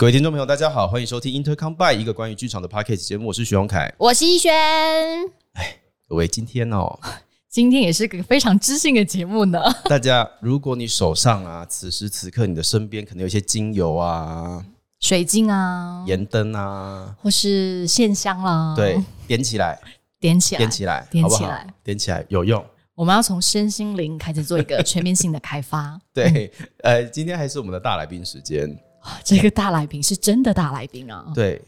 各位听众朋友，大家好，欢迎收听 Intercom by 一个关于剧场的 podcast 节目，我是徐荣凯。我是逸轩，各位，今天哦，今天也是个非常知性的节目呢。大家，如果你手上啊，此时此刻你的身边可能有一些精油啊、水晶啊，盐灯啊，或是线香啦，对，，点起来，点起来，点起来，点起来？点起来有用。我们要从身心灵开始做一个全面性的开发。对，呃，今天还是我们的大来宾时间，哇 这个大来宾是真的大来宾啊！对，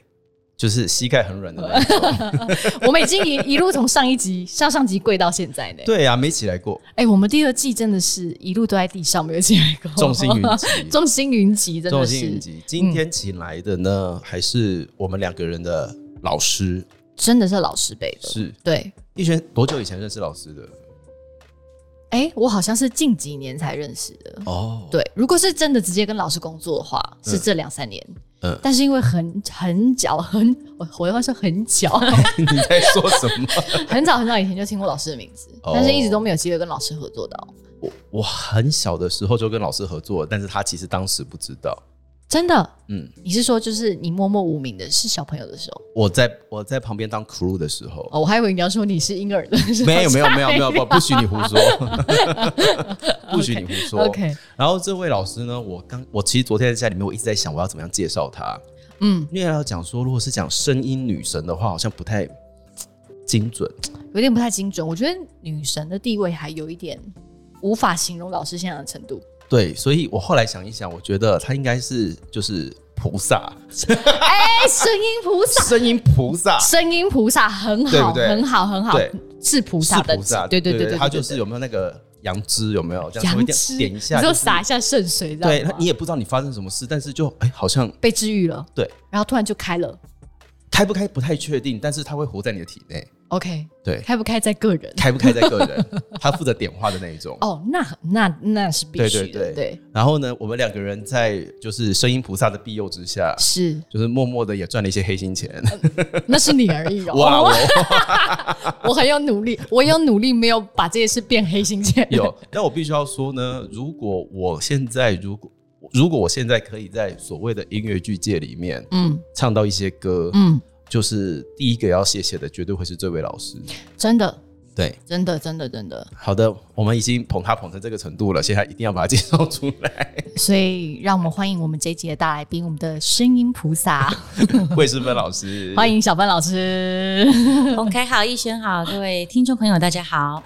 就是膝盖很软的那一种。我们已经一一路从上一集、上上集跪到现在呢。对啊，没起来过，哎，我们第二季真的是一路都在地上，没有起来过，众星云集 众星云集，真的是星云集。今天请来的呢，还是我们两个人的老师，真的是老师辈的。是对，逸轩多久以前认识老师的？哎，我好像是近几年才认识的。哦，对，如果是真的直接跟老师工作的话，是这两三年。嗯但是因为很很早很我我要说很早 你在说什么？很早很早以前就听过老师的名字，哦但是一直都没有机会跟老师合作到。我我很小的时候就跟老师合作，但是他其实当时不知道。真的，嗯，你是说就是你默默无名的是小朋友的时候？我在我在旁边当 crew 的时候，哦，我还以为你要说你是婴儿的时候。没有没有没有没有不 不许你胡说，不许你胡说。OK，然后这位老师呢，我刚我其实昨天在家里面，我一直在想我要怎么样介绍他，嗯，因为要讲说，如果是讲声音女神的话，好像不太精准。有点不太精准。我觉得女神的地位还有一点无法形容老师现在的程度。对，所以我后来想一想，我觉得他应该是就是菩萨，哎，声音菩萨，声音菩萨，声音菩萨很好，对对？很好，很好，是菩萨的菩萨，对对对对，他就是有没有？那个杨枝有没有这样点点一下，你就是洒一下圣水，这样。对，你也不知道你发生什么事，但是就哎、好像被治愈了，对。然后突然就开了。开不开不太确定，但是他会活在你的体内。OK，对，开不开在个人。开不开在个人，他负责点化的那一种。哦，那那那是必须的，对对对对，然后呢，我们两个人在就是声音菩萨的庇佑之下，是，就是默默的也赚了一些黑心钱。那是你而已哦。哇，我 我很有努力，我有努力，没有把这些事变黑心钱。有，但我必须要说呢，如果我现在如果如果我现在可以在所谓的音乐剧界里面嗯唱到一些歌，嗯，就是第一个要谢谢的，绝对会是这位老师。真的，对，真的，真的，真的。好的，我们已经捧他捧成这个程度了，现在一定要把他介绍出来。所以，让我们欢迎我们这一集的大来宾，我们的声音菩萨，魏诗芬老师，欢迎小芬老师。洪凯好，逸轩好，各位听众朋友大家好。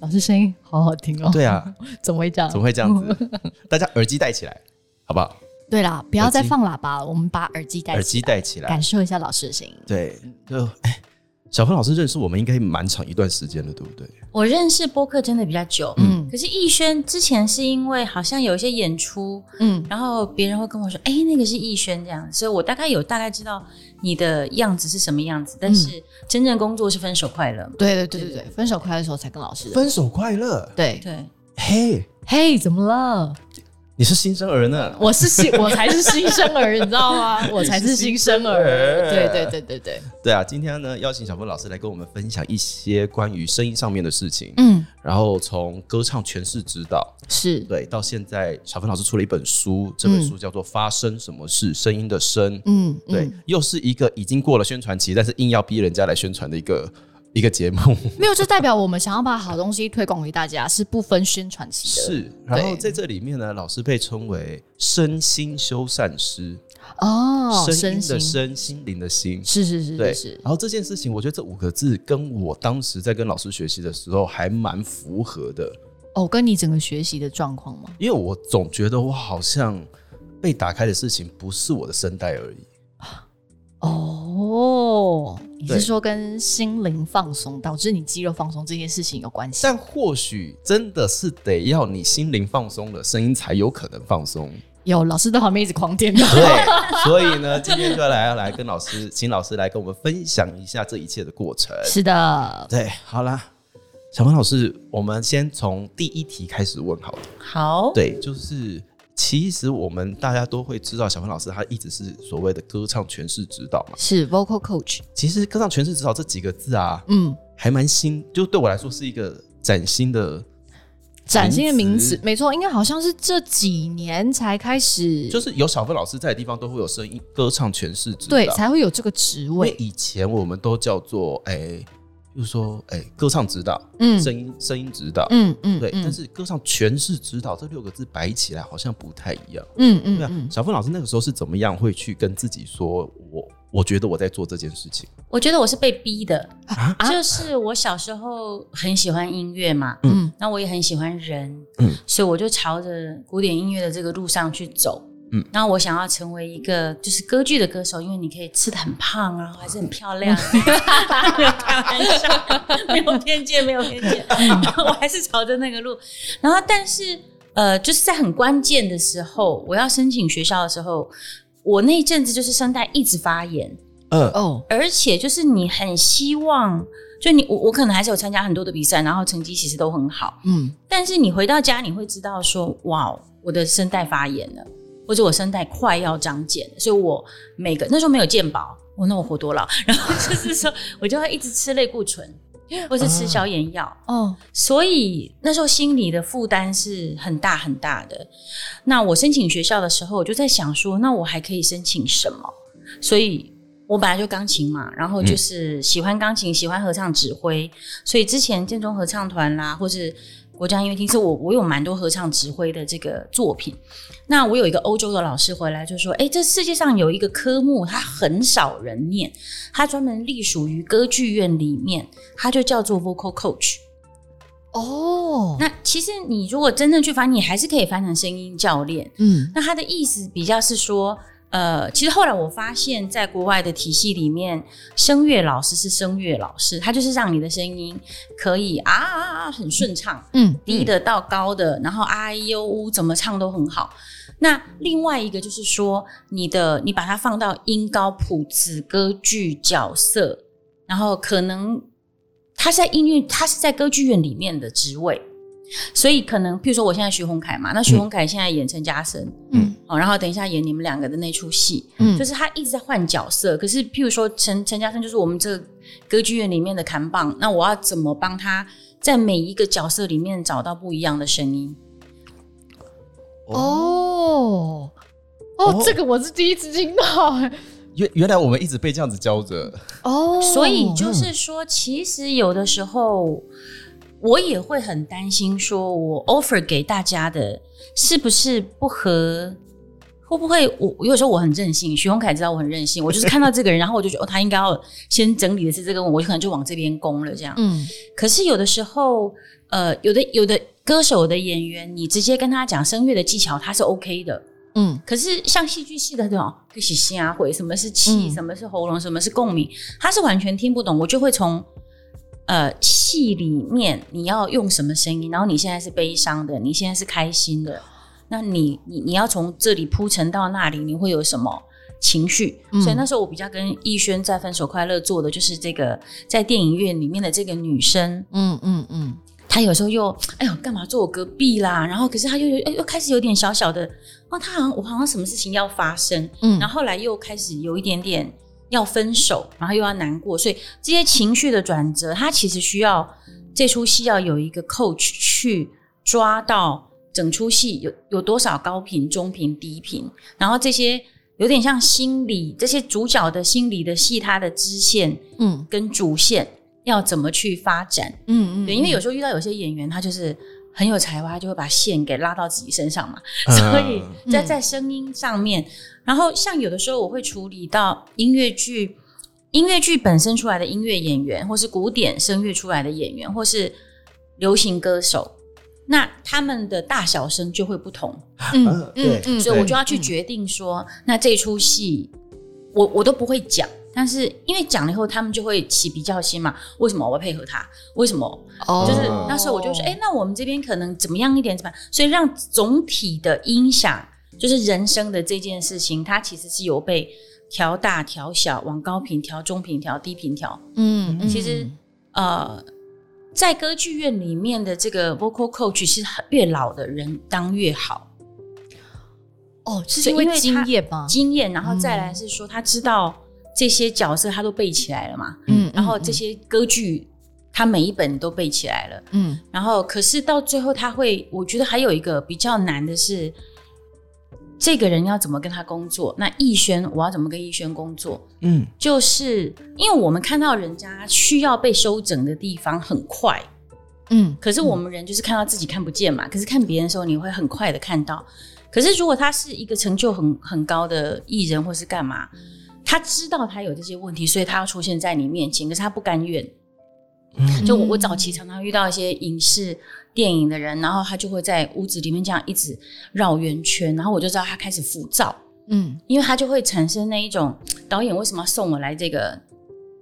老师声音好好听哦。对啊，怎么会这样？怎么会这样子？大家耳机戴起来，好不好？对啦，不要再放喇叭了，我们把耳机戴起来。耳机戴起来。感，受一下老师的声音。对，就哎，小峰老师认识我们应该蛮长一段时间了，对不对？我认识播客真的比较久，嗯。可是逸轩之前是因为好像有一些演出，嗯，然后别人会跟我说，哎、那个是逸轩这样，所以我大概有大概知道你的样子是什么样子，但是真正工作是分手快乐。嘛。对对对对对，分手快乐的时候才跟老师。分手快乐，对，对，嘿，嘿，怎么了？你是新生儿呢？我是新，我才是新生儿，你知道吗？我才是新生儿。对对对对对，对啊，今天呢，邀请小芬老师来跟我们分享一些关于声音上面的事情，嗯，然后从歌唱诠释指导，是，对，到现在小芬老师出了一本书，这本书叫做《发生什么事》，声音的声，嗯，对，嗯。又是一个已经过了宣传期，但是硬要逼人家来宣传的一个一个节目。没有，就代表我们想要把好东西推广给大家，是不分宣传期的。是，然后在这里面呢，老师被称为身心修缮师，哦，声音的心身，心灵的心。是是是对是，是，然后这件事情，我觉得这五个字跟我当时在跟老师学习的时候还蛮符合的，哦，跟你整个学习的状况吗？因为我总觉得我好像被打开的事情不是我的声带而已，哦，你是说跟心灵放松导致你肌肉放松这件事情有关系？但或许真的是得要你心灵放松了，声音才有可能放松。有老师在旁边一直狂点头。对，所以呢，今天就来要来跟老师，请老师来跟我们分享一下这一切的过程。是的，对，好啦，小芳老师，我们先从第一题开始问好了。好，对，就是其实我们大家都会知道，小芬老师他一直是所谓的歌唱诠释指导嘛。是 vocal coach。其实歌唱诠释指导这几个字啊，嗯，还蛮新，就对我来说是一个崭新的崭新的名词词，没错，应该好像是这几年才开始，就是有小芬老师在的地方，都会有声音歌唱诠释指导。对才会有这个职位。以前我们都叫做哎，比如说哎，歌唱指导，嗯声音声音指导，嗯嗯，对。嗯但是歌唱全是指导这六个字摆起来好像不太一样。嗯嗯对啊，小凤老师那个时候是怎么样会去跟自己说，我我觉得我在做这件事情我觉得我是被逼的，啊？就是我小时候很喜欢音乐嘛，嗯那我也很喜欢人，嗯所以我就朝着古典音乐的这个路上去走。嗯，然后我想要成为一个就是歌剧的歌手，因为你可以吃的很胖啊，还是很漂亮。没有开玩笑，没有偏见，没有偏见。我还是朝着那个路。然后，但是呃，就是在很关键的时候，我要申请学校的时候，我那一阵子就是声带一直发炎。嗯哦，而且就是你很希望，就你我我可能还是有参加很多的比赛，然后成绩其实都很好，嗯但是你回到家你会知道说，哇，我的声带发炎了，或者我声带快要长茧，所以我每个那时候没有健保，我那我活多老，然后就 是说我就会一直吃类固醇，或是吃消炎药，哦，所以那时候心理的负担是很大很大的。那我申请学校的时候，我就在想说，那我还可以申请什么？所以我本来就钢琴嘛，然后就是喜欢钢琴，喜欢合唱指挥，所以之前建中合唱团啦，或是国家音乐厅，是我我有蛮多合唱指挥的这个作品。那我有一个欧洲的老师回来就说：“哎，这世界上有一个科目，它很少人念，它专门隶属于歌剧院里面，它就叫做 vocal coach。”哦，那其实你如果真正去翻，你还是可以翻成声音教练。嗯那他的意思比较是说，呃，其实后来我发现，在国外的体系里面，声乐老师是声乐老师，他就是让你的声音可以啊啊啊很顺畅，嗯，低的到高的，然后啊呦呜怎么唱都很好。那另外一个就是说，你的你把它放到音高谱子歌剧角色，然后可能他是在音乐，他是在歌剧院里面的职位，所以可能譬如说我现在徐宏凯嘛，那徐宏凯现在演陈嘉生，嗯。哦，然后等一下演你们两个的那出戏，嗯。就是他一直在换角色。可是譬如说陈陈嘉生就是我们这个歌剧院里面的扛棒，那我要怎么帮他在每一个角色里面找到不一样的声音？哦。哦哦，这个我是第一次听到，哎，原原来我们一直被这样子教着，哦，所以就是说，其实有的时候我也会很担心，说我 offer 给大家的是不是不合？会不会我我有时候我很任性，徐宏凯知道我很任性，我就是看到这个人，然后我就觉得哦，他应该要先整理的是这个，我就可能就往这边攻了这样。嗯可是有的时候，呃，有的有的歌手的演员，你直接跟他讲声乐的技巧，他是 OK 的。嗯可是像戏剧系的这种，可是虾会什么是气，嗯什么是喉咙，什么是共鸣，他是完全听不懂。我就会从呃戏里面你要用什么声音，然后你现在是悲伤的，你现在是开心的，那你你你要从这里铺陈到那里，你会有什么？情绪，嗯。所以那时候我比较跟逸轩在《分手快乐》做的就是这个，在电影院里面的这个女生，嗯嗯嗯，她有时候又哎呦干嘛坐我隔壁啦，然后可是她又有哎又开始有点小小的哦，她好像我好像什么事情要发生，嗯。然后后来又开始有一点点要分手，然后又要难过，所以这些情绪的转折，它其实需要这出戏要有一个 coach 去抓到整出戏有有多少高频、中频、低频，然后这些有点像心理这些主角的心理的戏，它的支线嗯跟主线要怎么去发展。嗯嗯，对，因为有时候遇到有些演员，他就是很有才华，就会把线给拉到自己身上嘛。嗯 所以在嗯在声音上面，然后像有的时候我会处理到音乐剧，音乐剧本身出来的音乐演员，或是古典声乐出来的演员，或是流行歌手，那他们的大小声就会不同，嗯嗯嗯，所以我就要去嗯决定说，那这出戏我我都不会讲。但是因为讲了以后，他们就会起比较心嘛？为什么我要配合他？为什么哦就是那时候我就说，哎、那我们这边可能怎么样一点，怎么样？所以让总体的音响，就是人生的这件事情，它其实是有被调大、调小，往高频调、中频调、低频调。嗯嗯，其实呃，在歌剧院里面的这个 vocal coach 是越老的人当越好，哦，是因为经验吗？经验，然后再来是说他知道这些角色他都背起来了嘛，嗯，然后这些歌剧。他每一本都背起来了。嗯然后，可是到最后，他会，我觉得还有一个比较难的是，这个人要怎么跟他工作？那逸轩，我要怎么跟逸轩工作？嗯就是因为我们看到人家需要被修整的地方很快，嗯，可是我们人就是看到自己看不见嘛，可是看别人的时候，你会很快的看到。可是如果他是一个成就很很高的艺人，或是干嘛，他知道他有这些问题，所以他要出现在你面前，可是他不甘愿。嗯就我我早期常常遇到一些影视电影的人，然后他就会在屋子里面这样一直绕圆圈，然后我就知道他开始浮躁，嗯因为他就会产生那一种导演为什么要送我来这个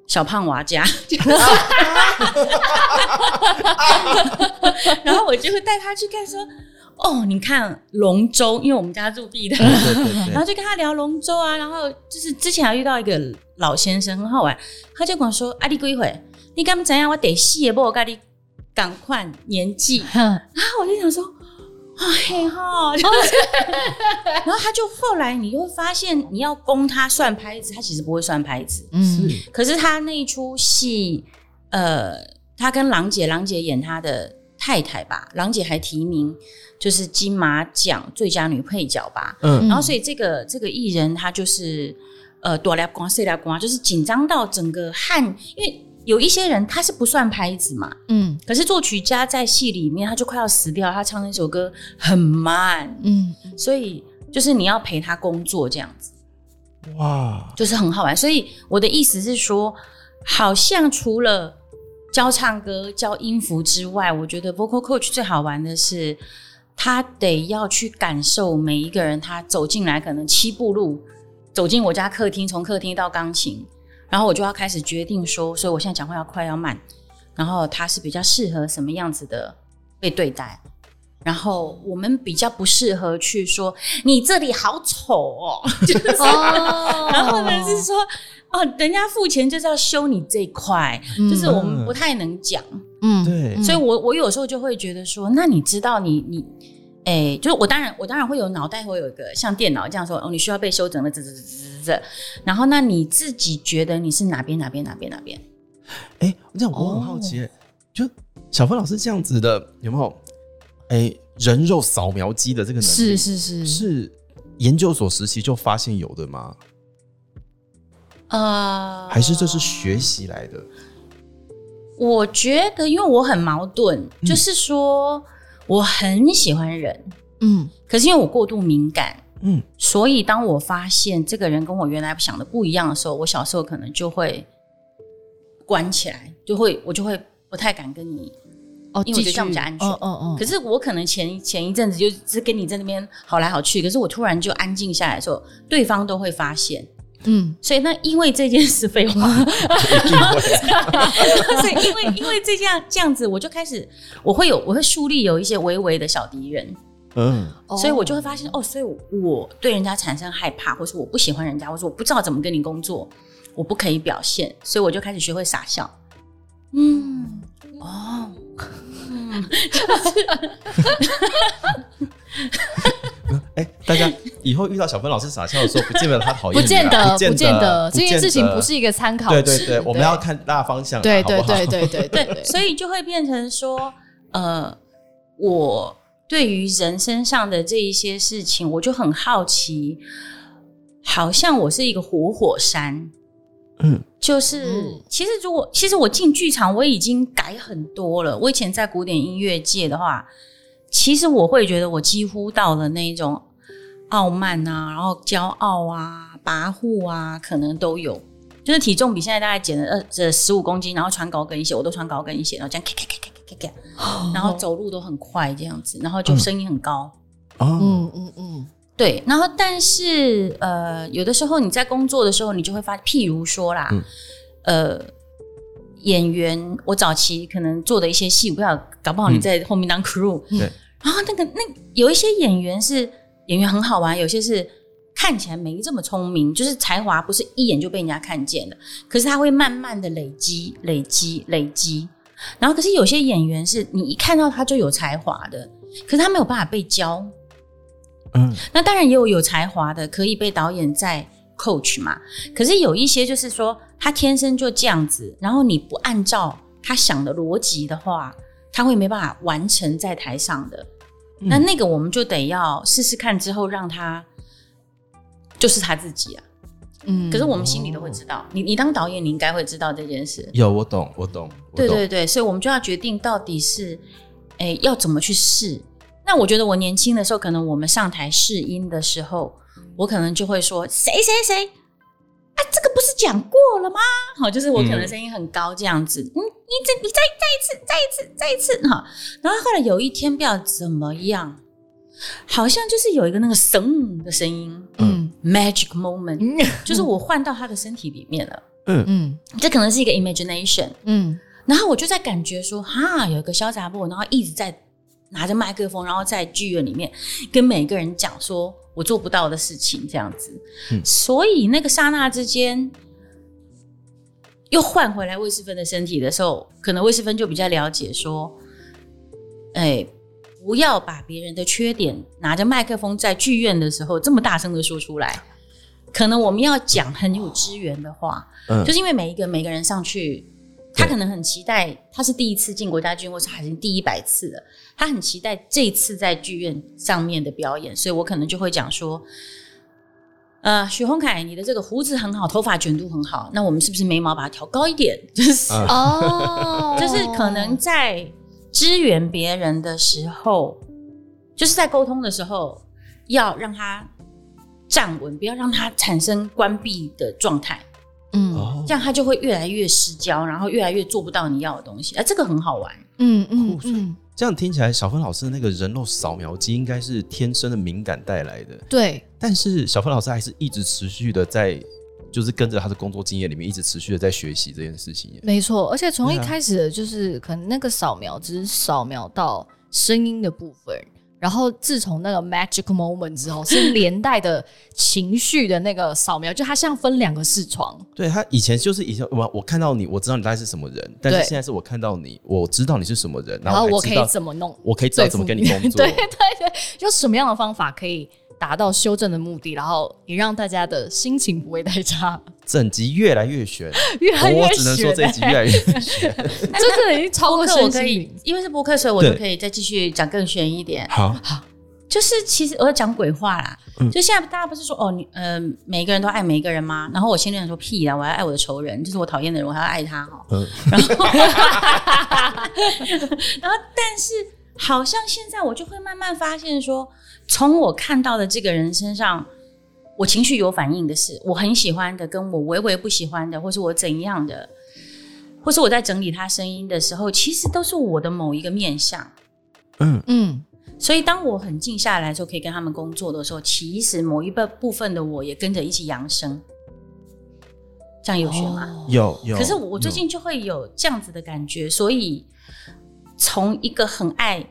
小胖娃家，然后我就会带他去看说。哦，你看龙舟，因为我们家住地的，对对对然后就跟他聊龙舟啊，然后就是之前还遇到一个老先生很好玩，他就跟我说：“啊，你几岁？你敢怎样？我得戏也不我跟你赶快年纪。”哼然后我就想说，啊嘿哈，就是 然后他就后来你就会发现，你要供他算拍子，他其实不会算拍子。嗯可是他那一出戏，呃，他跟郎姐，郎姐演他的太太吧，郎姐还提名就是金马奖最佳女配角吧。嗯然后所以这个这个艺人她就是呃多来光碎来光，就是紧张到整个汗，因为有一些人他是不算拍子嘛，嗯可是作曲家在戏里面他就快要死掉，他唱那首歌很慢，嗯所以就是你要陪他工作这样子，哇，就是很好玩。所以我的意思是说，好像除了教唱歌、教音符之外，我觉得 vocal coach 最好玩的是，他得要去感受每一个人，他走进来可能七步路走进我家客厅，从客厅到钢琴，然后我就要开始决定说，所以我现在讲话要快要慢，然后他是比较适合什么样子的被对待。然后我们比较不适合去说你这里好丑哦，就是哦然后呢是说哦，人家付钱就是要修你这一块，就是我们不太能讲，嗯对所以我我有时候就会觉得说，那你知道你你。哎，就是我当然，我当然会有脑袋会有一个像电脑这样说，哦，你需要被修整的，这这这这这，然后那你自己觉得你是哪边哪边哪边哪边？哎，这样我很好奇，欸就小芬老师这样子的有没有？哎，人肉扫描机的这个能力是是是是研究所时期就发现有的吗？呃，还是这是学习来的？我觉得，因为我很矛盾，嗯就是说我很喜欢人，嗯可是因为我过度敏感，嗯，所以当我发现这个人跟我原来想的不一样的时候，我小时候可能就会关起来，就会我就会不太敢跟你。哦，因为我觉得这样比较安全嗯嗯嗯，可是我可能前前一阵子就是跟你在那边好来好去，可是我突然就安静下来的时候，对方都会发现。嗯。所以那因为这件事废话，所以因为因为这样这样子，我就开始我会有我会树立有一些微微的小敌人，嗯，哦所以我就会发现哦，所以我对人家产生害怕，或是我不喜欢人家，或者我不知道怎么跟你工作，我不可以表现，所以我就开始学会傻笑。嗯，哦，嗯，哎，大家以后遇到小芬老师傻笑的时候，不见得他讨厌不见得不不见得不这件事情不是一个参考。值对对对，我们要看大方向啊，对对对对对。对，所以就会变成说，呃，我对于人身上的这一些事情，我就很好奇，好像我是一个活火山。嗯就是，嗯其实如果其实我进剧场，我已经改很多了。我以前在古典音乐界的话，其实我会觉得我几乎到了那一种傲慢啊，然后骄傲啊、跋扈啊，可能都有。就是体重比现在大概减了二这十五公斤，然后穿高跟鞋，我都穿高跟鞋，然后这样咔咔咔咔咔咔咔，然后走路都很快这样子，然后就声音很高。哦，嗯嗯嗯对，然后但是呃，有的时候你在工作的时候，你就会发，譬如说啦，嗯。呃，演员，我早期可能做的一些戏，我不知道，搞不好你在后面当 crew，、对，然后那个那有一些演员是演员很好玩，有些是看起来没这么聪明，就是才华不是一眼就被人家看见的，可是他会慢慢的累积、累积、累积。然后，可是有些演员是你一看到他就有才华的，可是他没有办法被教。嗯那当然也有有才华的，可以被导演在 coach 嘛。可是有一些就是说他天生就这样子，然后你不按照他想的逻辑的话，他会没办法完成在台上的。嗯那那个我们就得要试试看，之后让他就是他自己啊。嗯可是我们心里都会知道，你你当导演，你应该会知道这件事。有我懂，我懂，我懂对对对，所以我们就要决定到底是，哎，要怎么去试。那我觉得我年轻的时候，可能我们上台试音的时候，我可能就会说谁谁谁啊，这个不是讲过了吗？好，就是我可能声音很高这样子，嗯，你这你再再一次，再一次，再一次哈。然后后来有一天不知道怎么样，好像就是有一个那个声的声音嗯，magic moment，嗯就是我换到他的身体里面了。嗯嗯这可能是一个 imagination，嗯然后我就在感觉说，哈，有一个小杂布，然后一直在拿着麦克风，然后在剧院里面跟每个人讲说我做不到的事情，这样子。嗯所以那个刹那之间，又换回来魏世芬的身体的时候，可能魏世芬就比较了解说，哎。不要把别人的缺点拿着麦克风在剧院的时候这么大声的说出来，可能我们要讲很有支援的话，嗯就是因为每一个每个人上去，他可能很期待，他是第一次进国家剧院，或是还是第一百次了，他很期待这次在剧院上面的表演，所以我可能就会讲说，呃，许宏凯，你的这个胡子很好，头发卷度很好，那我们是不是眉毛把它调高一点？就是、啊哦，就是可能在支援别人的时候，就是在沟通的时候，要让他站稳，不要让他产生关闭的状态。嗯哦这样他就会越来越失焦，然后越来越做不到你要的东西。啊，这个很好玩。嗯嗯嗯，这样听起来，小芬老师的那个人肉扫描机应该是天生的敏感带来的，对，但是小芬老师还是一直持续的在，就是跟着他的工作经验里面，一直持续的在学习这件事情耶。没错，而且从一开始的就是可能那个扫描只是扫描到声音的部分，然后自从那个 magic moment 之后，是连带的情绪的那个扫描，就它像分两个视窗。对他以前就是以前我我看到你，我知道你大概是什么人，但是对现在是我看到你，我知道你是什么人，然后我可以怎么弄，我可以知道怎么跟你工作。对对对，就什么样的方法可以达到修正的目的，然后也让大家的心情不会太差，整集越来越悬，越来越我只能说这一集越来越悬。真的已经超过我可以因为是播客，所以我就可以再继续讲更悬一点。好，就是其实我要讲鬼话啦，嗯就现在大家不是说哦，你呃每个人都爱每一个人吗？然后我心里想说屁啦，我要爱我的仇人，就是我讨厌的人，我还要爱他哈。嗯然后，然后但是好像现在我就会慢慢发现说，从我看到的这个人身上，我情绪有反应的是，我很喜欢的，跟我微微不喜欢的，或是我怎样的，或是我在整理他声音的时候，其实都是我的某一个面相。嗯，嗯，所以当我很静下来的时候，可以跟他们工作的时候，其实某一部部分的我也跟着一起扬声，这样有学吗？哦有有。可是我我最近就会有这样子的感觉，所以从一个很爱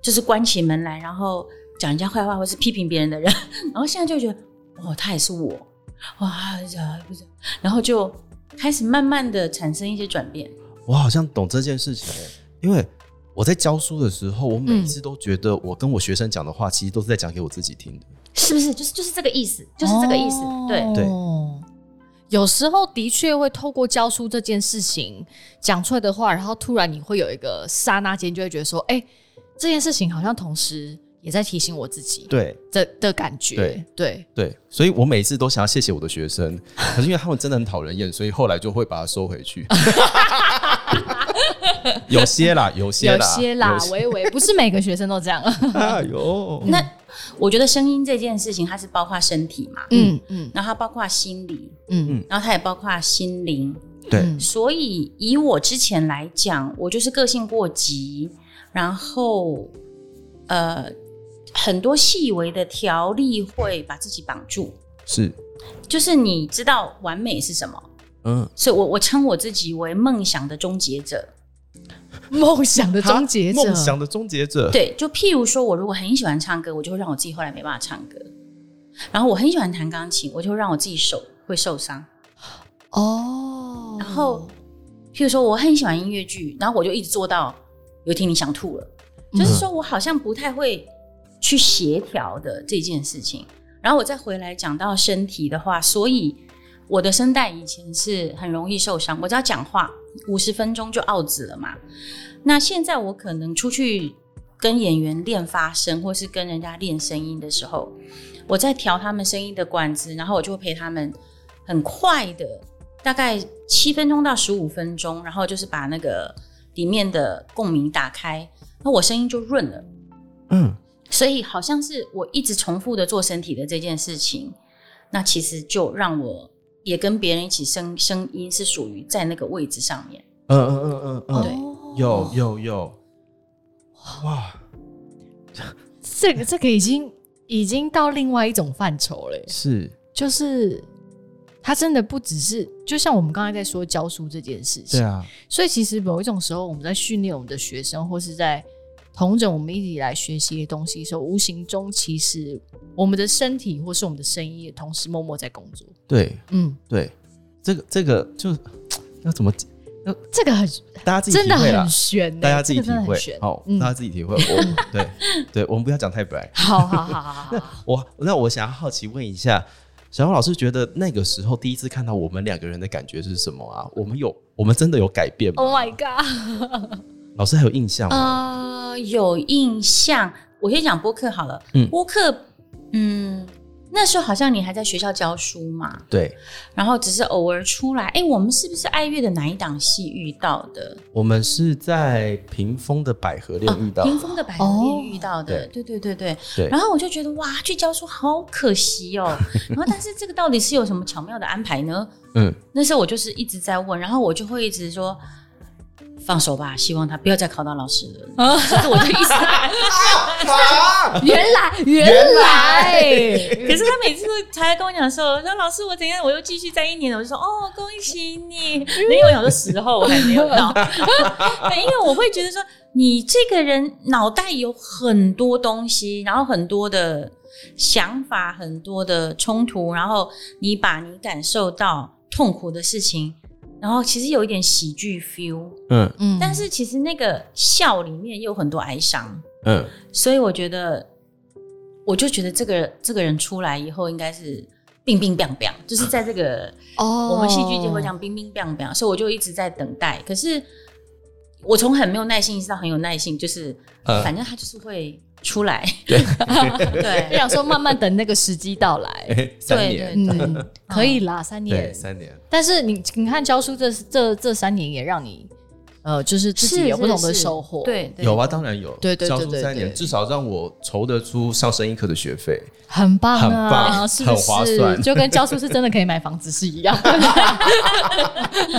就是关起门来，然后讲人家坏话或是批评别人的人，然后现在就觉得哦，他也是我，哇，不是，然后就开始慢慢的产生一些转变。我好像懂这件事情耶，因为我在教书的时候，我每一次都觉得我跟我学生讲的话，其实都是在讲给我自己听的。是不是？就是就是这个意思，就是这个意思。对，对哦有时候的确会透过教书这件事情讲出来的话，然后突然你会有一个刹那间就会觉得说，哎、这件事情好像同时也在提醒我自己对。的的感觉。对。对，对，所以我每次都想要谢谢我的学生，可是因为他们真的很讨人厌，所以后来就会把它收回去。有些啦，有些啦有啦，些。啦微微不是每个学生都这样。哎呦，那我觉得声音这件事情，它是包括身体嘛，嗯嗯。然后它包括心理，嗯。嗯。然后它也包括心灵。对，嗯所以以我之前来讲，我就是个性过急，然后呃很多细微的条例会把自己绑住。是，就是你知道完美是什么，嗯，所以我我称我自己为梦想的终结者。梦想的终结者，梦想的终结者，对，就譬如说，我如果很喜欢唱歌，我就会让我自己后来没办法唱歌。然后我很喜欢弹钢琴，我就会让我自己手会受伤。哦。然后，譬如说，我很喜欢音乐剧，然后我就一直做到有一天你想吐了，就是说我好像不太会去协调的这件事情。然后我再回来讲到身体的话，所以我的声带以前是很容易受伤，我只要讲话五十分钟就 out 了嘛。那现在我可能出去跟演员练发声，或是跟人家练声音的时候，我在调他们声音的管子，然后我就会陪他们很快的，大概七分钟到十五分钟，然后就是把那个里面的共鸣打开，那我声音就润了。嗯，所以好像是我一直重复的做身体的这件事情，那其实就让我也跟别人一起声声音是属于在那个位置上面。嗯嗯嗯嗯嗯，对。有有有，哇，这个这个已经已经到另外一种范畴了，是，就是他真的不只是，就像我们刚才在说教书这件事情，对啊，所以其实某一种时候我们在训练我们的学生，或是在同整我们一起来学习的东西的时候，无形中其实我们的身体或是我们的声音也同时默默在工作。对嗯，对，这个这个就要怎么这个很大家自己真的体会悬呢，大家自己体会好，嗯大家自己体会。我 对对，我们不要讲太白。好好好好好好，我那我想要好奇问一下，小红老师觉得那个时候第一次看到我们两个人的感觉是什么啊？我们有我们真的有改变吗？Oh my god！老师还有印象吗？呃，有印象。我先讲播客好了。嗯播客，嗯，那时候好像你还在学校教书嘛，对，然后只是偶尔出来。哎，我们是不是爱乐的哪一档戏遇到的？我们是在屏风的百合恋遇到，屏风的百合哦恋遇到的，对对对对。对然后我就觉得哇，去教书好可惜哦。然后但是这个到底是有什么巧妙的安排呢？嗯，那时候我就是一直在问，然后我就会一直说。放手吧，希望他不要再考到老师了。这是我的意思。原来原来，可是他每次都才跟我讲说，说老师我怎样，我又继续再一年了。我就说哦，恭喜你。因为我想说时候我还没有到，对，因为我会觉得说你这个人脑袋有很多东西，然后很多的想法，很多的冲突，然后你把你感受到痛苦的事情，然后其实有一点喜剧 feel，嗯。嗯。但是其实那个笑里面又有很多哀伤。嗯，所以我觉得，我就觉得这个这个人出来以后应该是冰冰冰冰，就是在这个哦。我们戏剧界会讲冰冰冰冰，所以我就一直在等待。可是我从很没有耐心一直到很有耐心，就是、呃反正他就是会出来。对 对对想说慢慢等那个时机到来。三对年，对嗯，可以啦，三，年。三年，但是你你看教书这这这三年也让你呃，就是自己是有不同的收获。，对，对有啊，当然有，对对对教书三年，至少让我筹得出上声音课的学费。很棒很啊，棒很划？算就跟教书是真的可以买房子是一样。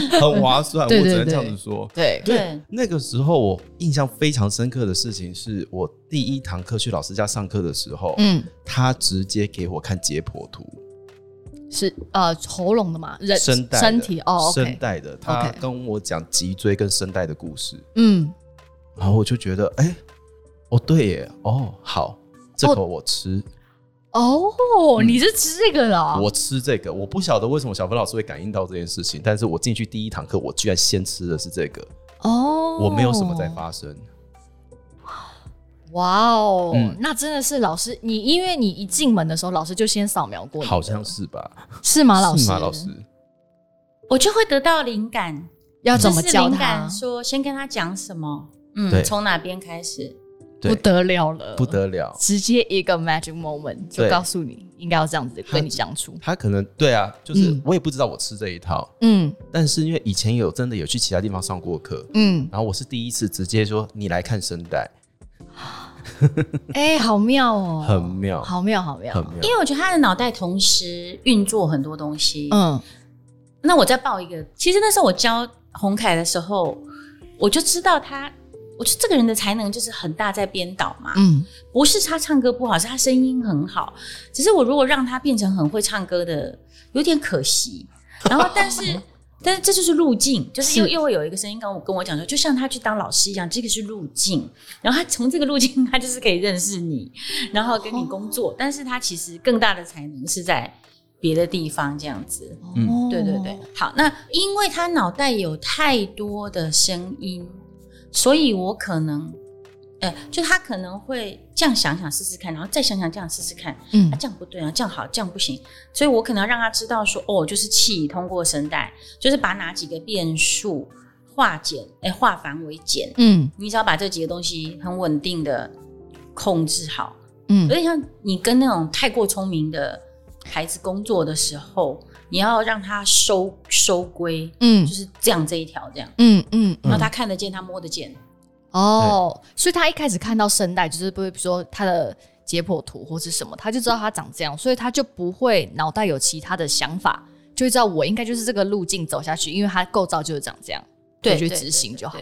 很划算，我只能这样子说。对，对那个时候我印象非常深刻的事情是，我第一堂课去老师家上课的时候，嗯，他直接给我看解剖图，是呃喉咙的嘛，人声带身体哦声带的，他跟我讲脊椎跟声带的故事，嗯，然后我就觉得，哎、哦对耶，哦好，这口我吃，哦，你是吃这个的哦，我吃这个，我不晓得为什么小芬老师会感应到这件事情，但是我进去第一堂课，我居然先吃的是这个，哦，我没有什么在发生，哇哦，嗯那真的是老师，你因为你一进门的时候，老师就先扫描过你，好像是吧？是吗？老师，是吗？老师，我就会得到灵感。要怎么就是教他灵感？？说先跟他讲什么，对嗯，从哪边开始？对不得了了，不得了，直接一个 magic moment 就对告诉你应该要这样子跟你相处。他可能对啊，就是嗯我也不知道我吃这一套，嗯但是因为以前有真的有去其他地方上过课，嗯，然后我是第一次直接说你来看声带，哎、好妙哦，很妙，好妙，好妙，很妙因。为我觉得他的脑袋同时运作很多东西。嗯那我再报一个，其实那时候我教洪凯的时候，我就知道他，我觉得这个人的才能就是很大，在编导嘛，嗯不是他唱歌不好，是他声音很好。只是我如果让他变成很会唱歌的，有点可惜。然后，但是。但是这就是路径，就是又又会有一个声音跟我跟我讲说，就像他去当老师一样，这个是路径。然后他从这个路径，他就是可以认识你，然后跟你工作。但是他其实更大的才能是在别的地方这样子。嗯哦对对对，好，那因为他脑袋有太多的声音，所以我可能，呃，就他可能会这样想想试试看，然后再想想这样试试看，嗯啊，这样不对啊，这样好，这样不行，所以我可能要让他知道说，哦，就是气通过声带，就是把哪几个变数化简，哎、化繁为简。嗯你只要把这几个东西很稳定的控制好，嗯所以像你跟那种太过聪明的孩子工作的时候，你要让他收收归，嗯就是这样这一条这样，嗯嗯然后他看得见，他摸得见。哦，所以他一开始看到声带，就是不会比如说他的解剖图或是什么，他就知道他长这样，所以他就不会脑袋有其他的想法，就会知道我应该就是这个路径走下去，因为它构造就是长这样，对，就去执行就好。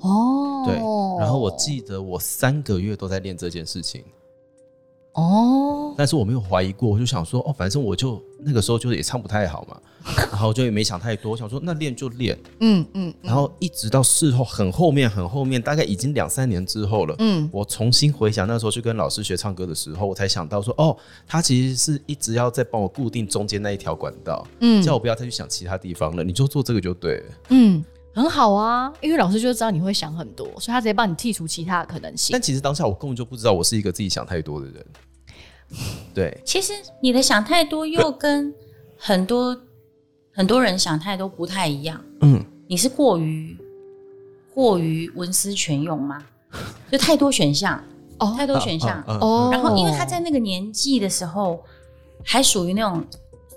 哦，对，然后我记得我三个月都在练这件事情，哦，但是我没有怀疑过，我就想说，哦，反正我就那个时候就是也唱不太好嘛，然后就也没想太多，想说那练就练，嗯嗯然后一直到事后很后面很后面，大概已经两三年之后了，嗯。我重新回想那时候去跟老师学唱歌的时候，我才想到说，哦，他其实是一直要在帮我固定中间那一条管道，嗯。叫我不要再去想其他地方了，你就做这个就对了。嗯，很好啊，因为老师就知道你会想很多，所以他直接帮你剔除其他的可能性但。其实当下我根本就不知道我是一个自己想太多的人，对，其实你的想太多又跟很多很多人想太多不太一样。嗯，你是过于过于文思泉涌吗？就太多选项，哦太多选项。哦，然后，因为他在那个年纪的时候，还属于那种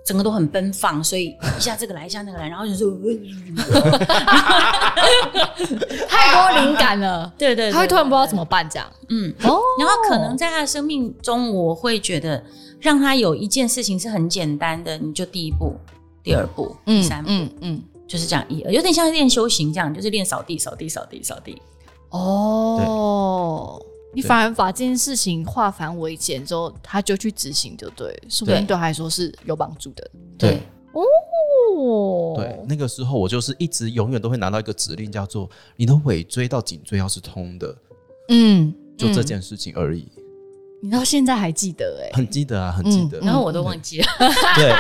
整个都很奔放，所以 一下这个来，一下那个来，然后就说，太多灵感了，对对他会突然不知道怎么办这样。嗯。哦，然后可能在他的生命中，我会觉得让他有一件事情是很简单的，你就第一步、第二步、第三步，嗯嗯，就是这样一，有点像练修行这样，就是练扫地、扫地、扫地、扫地。哦，你反而把这件事情化繁为简之后，他就去执行，就对，说不定对他来说是有帮助的。对。哦，对，那个时候我就是一直永远都会拿到一个指令，叫做你的尾椎到颈椎要是通的，嗯，就这嗯，件事情而已。你到现在还记得哎、很记得啊，很记得。嗯然后我都忘记了。对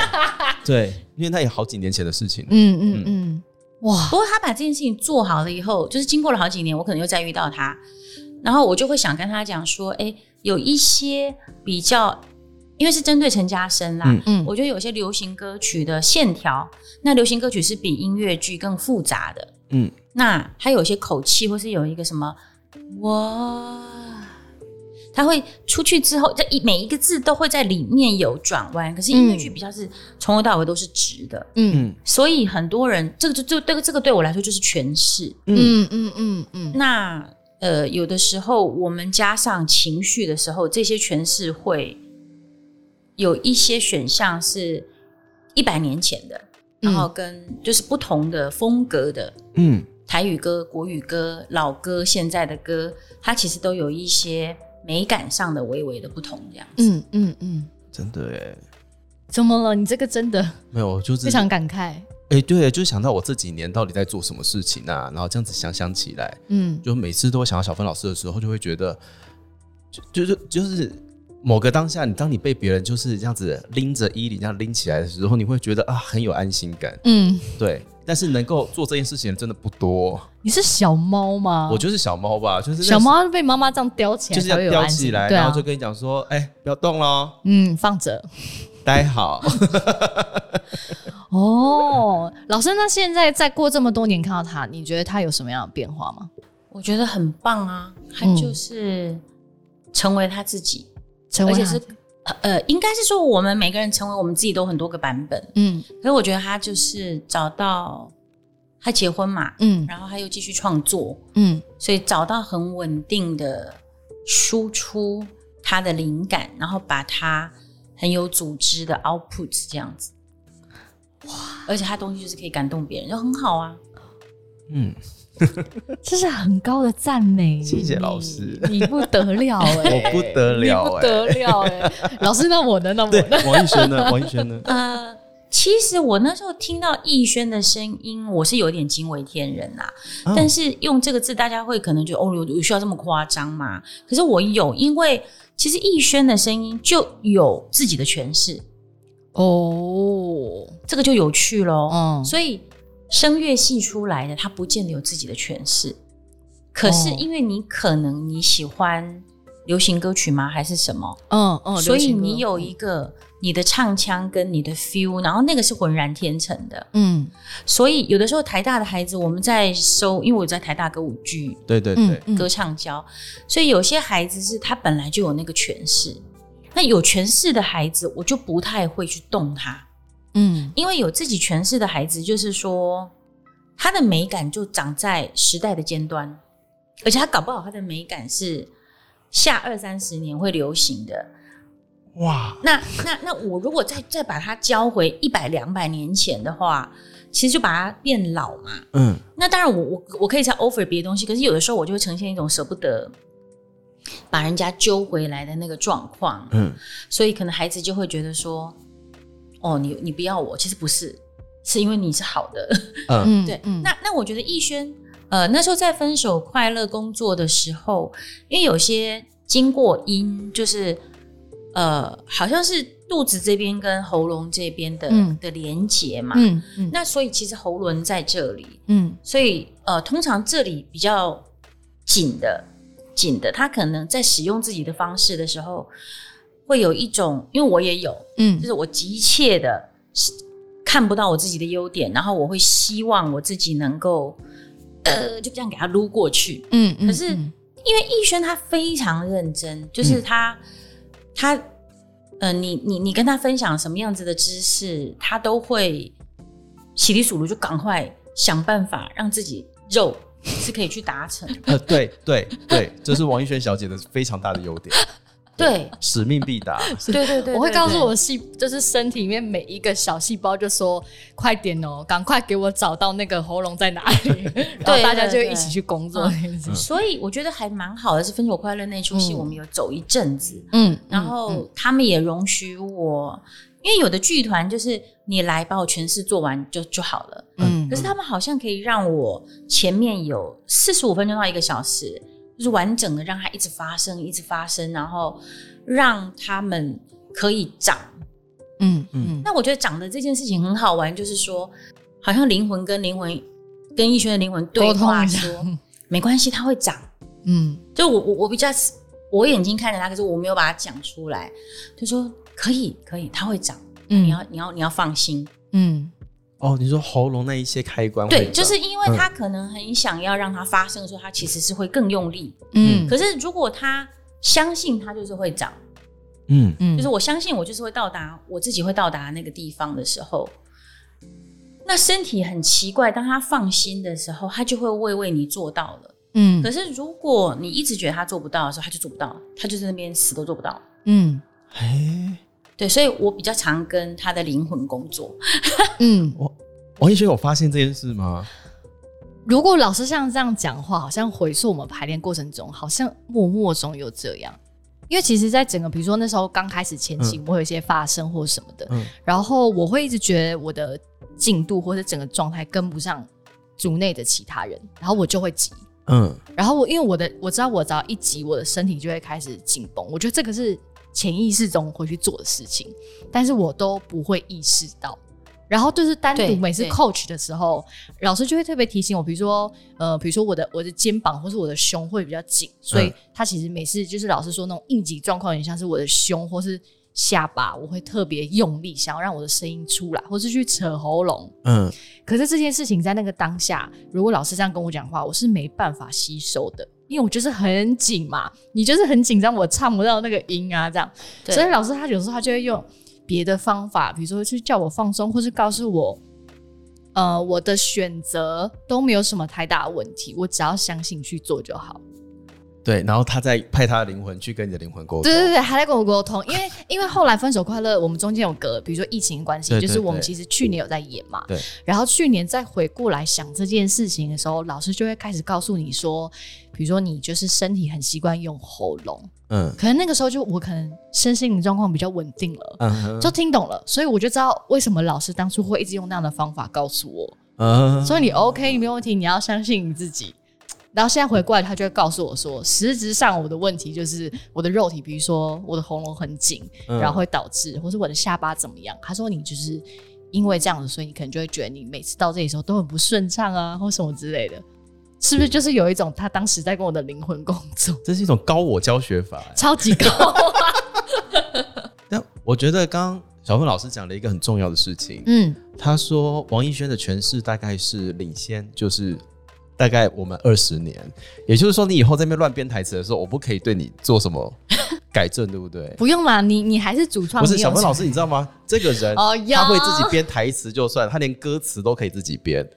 对，因为那也好几年前的事情。嗯嗯。嗯，哇，不过他把这件事情做好了以后，就是经过了好几年，我可能又再遇到他，然后我就会想跟他讲说，哎，有一些比较，因为是针对陈嘉生啦，嗯嗯我觉得有些流行歌曲的线条，那流行歌曲是比音乐剧更复杂的，嗯，那它有一些口气，或是有一个什么哇。他会出去之后，这一每一个字都会在里面有转弯，可是音乐剧比较是从头到尾都是直的，嗯嗯所以很多人这个就就这个这个对我来说就是诠释。嗯嗯嗯嗯，那呃，有的时候我们加上情绪的时候，这些诠释会有一些选项是一百年前的，然后跟就是不同的风格的嗯，台语歌、国语歌、老歌、现在的歌，它其实都有一些美感上的微微的不同，这样子。嗯嗯嗯，真的哎，怎么了？你这个真的没有，就是非常感慨。哎，对，就想到我这几年到底在做什么事情啊，然后这样子想想起来，嗯。就每次都会想到小芬老师的时候，就会觉得，就就是就是某个当下，你当你被别人就是这样子拎着衣领这样拎起来的时候，你会觉得啊很有安心感，嗯，对。但是能够做这件事情的真的不多，你是小猫吗？我就是小猫吧，就是小猫被妈妈这样叼起来，就是要叼起来，然后就跟你讲说，哎，不要动喽，嗯放着。待好。哦，老师，那现在再过这么多年看到他，你觉得他有什么样的变化吗？我觉得很棒啊，他嗯就是成为他自己，成为而且是呃，应该是说我们每个人成为我们自己都很多个版本。嗯可是我觉得他就是找到他结婚嘛，嗯然后他又继续创作，嗯所以找到很稳定的输出他的灵感，然后把他很有组织的 output 这样子。哇！而且他东西就是可以感动别人，就很好啊。嗯，这是很高的赞美，谢谢老师你，不得了哎、我不得了你不哎得了哎、老师，那我呢？那我对呢？，王艺轩呢？王艺轩呢？呃，其实我那时候听到逸轩的声音，我是有点惊为天人呐、啊但是用这个字，大家会可能觉得哦，有有需要这么夸张吗？可是我有，因为其实逸轩的声音就有自己的诠释，哦，这个就有趣喽。嗯，所以声乐系出来的，他不见得有自己的诠释。可是哦因为你可能你喜欢流行歌曲吗？还是什么？嗯嗯，所以流行歌你有一个你的唱腔跟你的 feel，然后那个是浑然天成的。嗯所以有的时候台大的孩子，我们在收，因为我在台大歌舞剧对对对，歌唱教，所以有些孩子是他本来就有那个诠释。那有诠释的孩子，我就不太会去动他，嗯。因为有自己诠释的孩子，就是说他的美感就长在时代的尖端，而且他搞不好他的美感是下二三十年会流行的。哇，那那那我如果再再把它教回一百两百年前的话，其实就把它变老嘛。嗯。那当然我，我我可以再 offer 别的东西，可是有的时候我就会呈现一种舍不得把人家揪回来的那个状况，嗯。所以可能孩子就会觉得说，哦，你你不要我，其实不是，是因为你是好的。嗯 嗯，对，嗯那那我觉得逸轩，呃，那时候在分手快乐工作的时候，因为有些经过音，就是呃，好像是肚子这边跟喉咙这边的、嗯的连接嘛。嗯嗯那所以其实喉轮在这里，嗯所以呃，通常这里比较紧的紧的，他可能在使用自己的方式的时候，会有一种，因为我也有，嗯就是我急切的看不到我自己的优点，然后我会希望我自己能够呃，就这样给他撸过去。嗯嗯，可是嗯因为逸轩他非常认真，就是他、他呃，你你你跟他分享什么样子的知识，他都会洗涤数噜，就赶快想办法让自己肉是可以去达成。呃，对对对，这是王艺轩小姐的非常大的优点，对。使命必达。对对对，我会告诉我的细，就是身体里面每一个小细胞，就说快点哦，赶快给我找到那个喉咙在哪里，然后大家就会一起去工作。所以我觉得还蛮好的，是《分手快乐》那出戏，嗯我们有走一阵子，嗯，然后他们也容许我，因为有的剧团就是你来把我全事做完就就好了，嗯。可是他们好像可以让我前面有四十五分钟到一个小时，就是完整的让它一直发生，一直发生，然后让他们可以长。嗯嗯。那我觉得长的这件事情很好玩，就是说，好像灵魂跟灵魂跟逸轩的灵魂对话说，没关系，它会长。嗯。就我我我比较，我眼睛看着他，可是我没有把它讲出来，就说可以可以，它会长，嗯，你要你要你要放心。嗯哦，你说喉咙那一些开关对，就是因为他可能很想要让它发生的时候，他其实是会更用力。嗯，可是如果他相信它就是会长，嗯嗯就是我相信我就是会到达我自己会到达那个地方的时候，那身体很奇怪，当他放心的时候，他就会为为你做到了。嗯可是如果你一直觉得他做不到的时候，他就做不到，他就在那边死都做不到。嗯哎，对，所以我比较常跟他的灵魂工作。嗯，王一轩有发现这件事吗？如果老师像这样讲话，好像回溯我们排练过程中，好像默默中有这样。因为其实，在整个比如说那时候刚开始前期，我会有一些发声或什么的，嗯然后我会一直觉得我的进度或者整个状态跟不上组内的其他人，然后我就会急。嗯然后我因为我的我知道我只要一急，我的身体就会开始紧绷。我觉得这个是潜意识中会去做的事情，但是我都不会意识到。然后就是单独每次 coach 的时候，老师就会特别提醒我，比如说呃，比如说我的我的肩膀或是我的胸会比较紧，所以嗯他其实每次就是老师说那种应急状况，有点像是我的胸或是下巴，我会特别用力，想要让我的声音出来，或是去扯喉咙。嗯可是这件事情在那个当下，如果老师这样跟我讲话，我是没办法吸收的，因为我就是很紧嘛，你就是很紧张，我唱不到那个音啊，这样。所以老师他有时候他就会用别的方法，比如说去叫我放松，或是告诉我，呃，我的选择都没有什么太大的问题，我只要相信去做就好。对，然后他再派他的灵魂去跟你的灵魂沟通。对对对，还在跟我沟通，因为因为后来分手快乐，我们中间有隔，比如说疫情关系，对对就是我们其实去年有在演嘛，对，然后去年再回过来想这件事情的时候，老师就会开始告诉你说，比如说你就是身体很习惯用喉咙，嗯。可能那个时候就我可能身心灵状况比较稳定了，嗯就听懂了，所以我就知道为什么老师当初会一直用那样的方法告诉我，嗯，所以你 OK，你没有问题，你要相信你自己。然后现在回过来，他就会告诉我说，实质上我的问题就是我的肉体，比如说我的喉咙很紧，嗯然后会导致，或是我的下巴怎么样。他说你就是因为这样子，所以你可能就会觉得你每次到这里的时候都很不顺畅啊，或什么之类的。是不是就是有一种他当时在跟我的灵魂工作，这是一种高我教学法、欸。超级高啊！但我觉得刚刚小凤老师讲了一个很重要的事情，嗯，他说王艺轩的诠释大概是领先，就是大概我们二十年，也就是说你以后在那边乱编台词的时候，我不可以对你做什么改正，对不对？不用啦，你你还是主创，不是小芬老师，你知道吗？这个人他会自己编台词就算，他连歌词都可以自己编。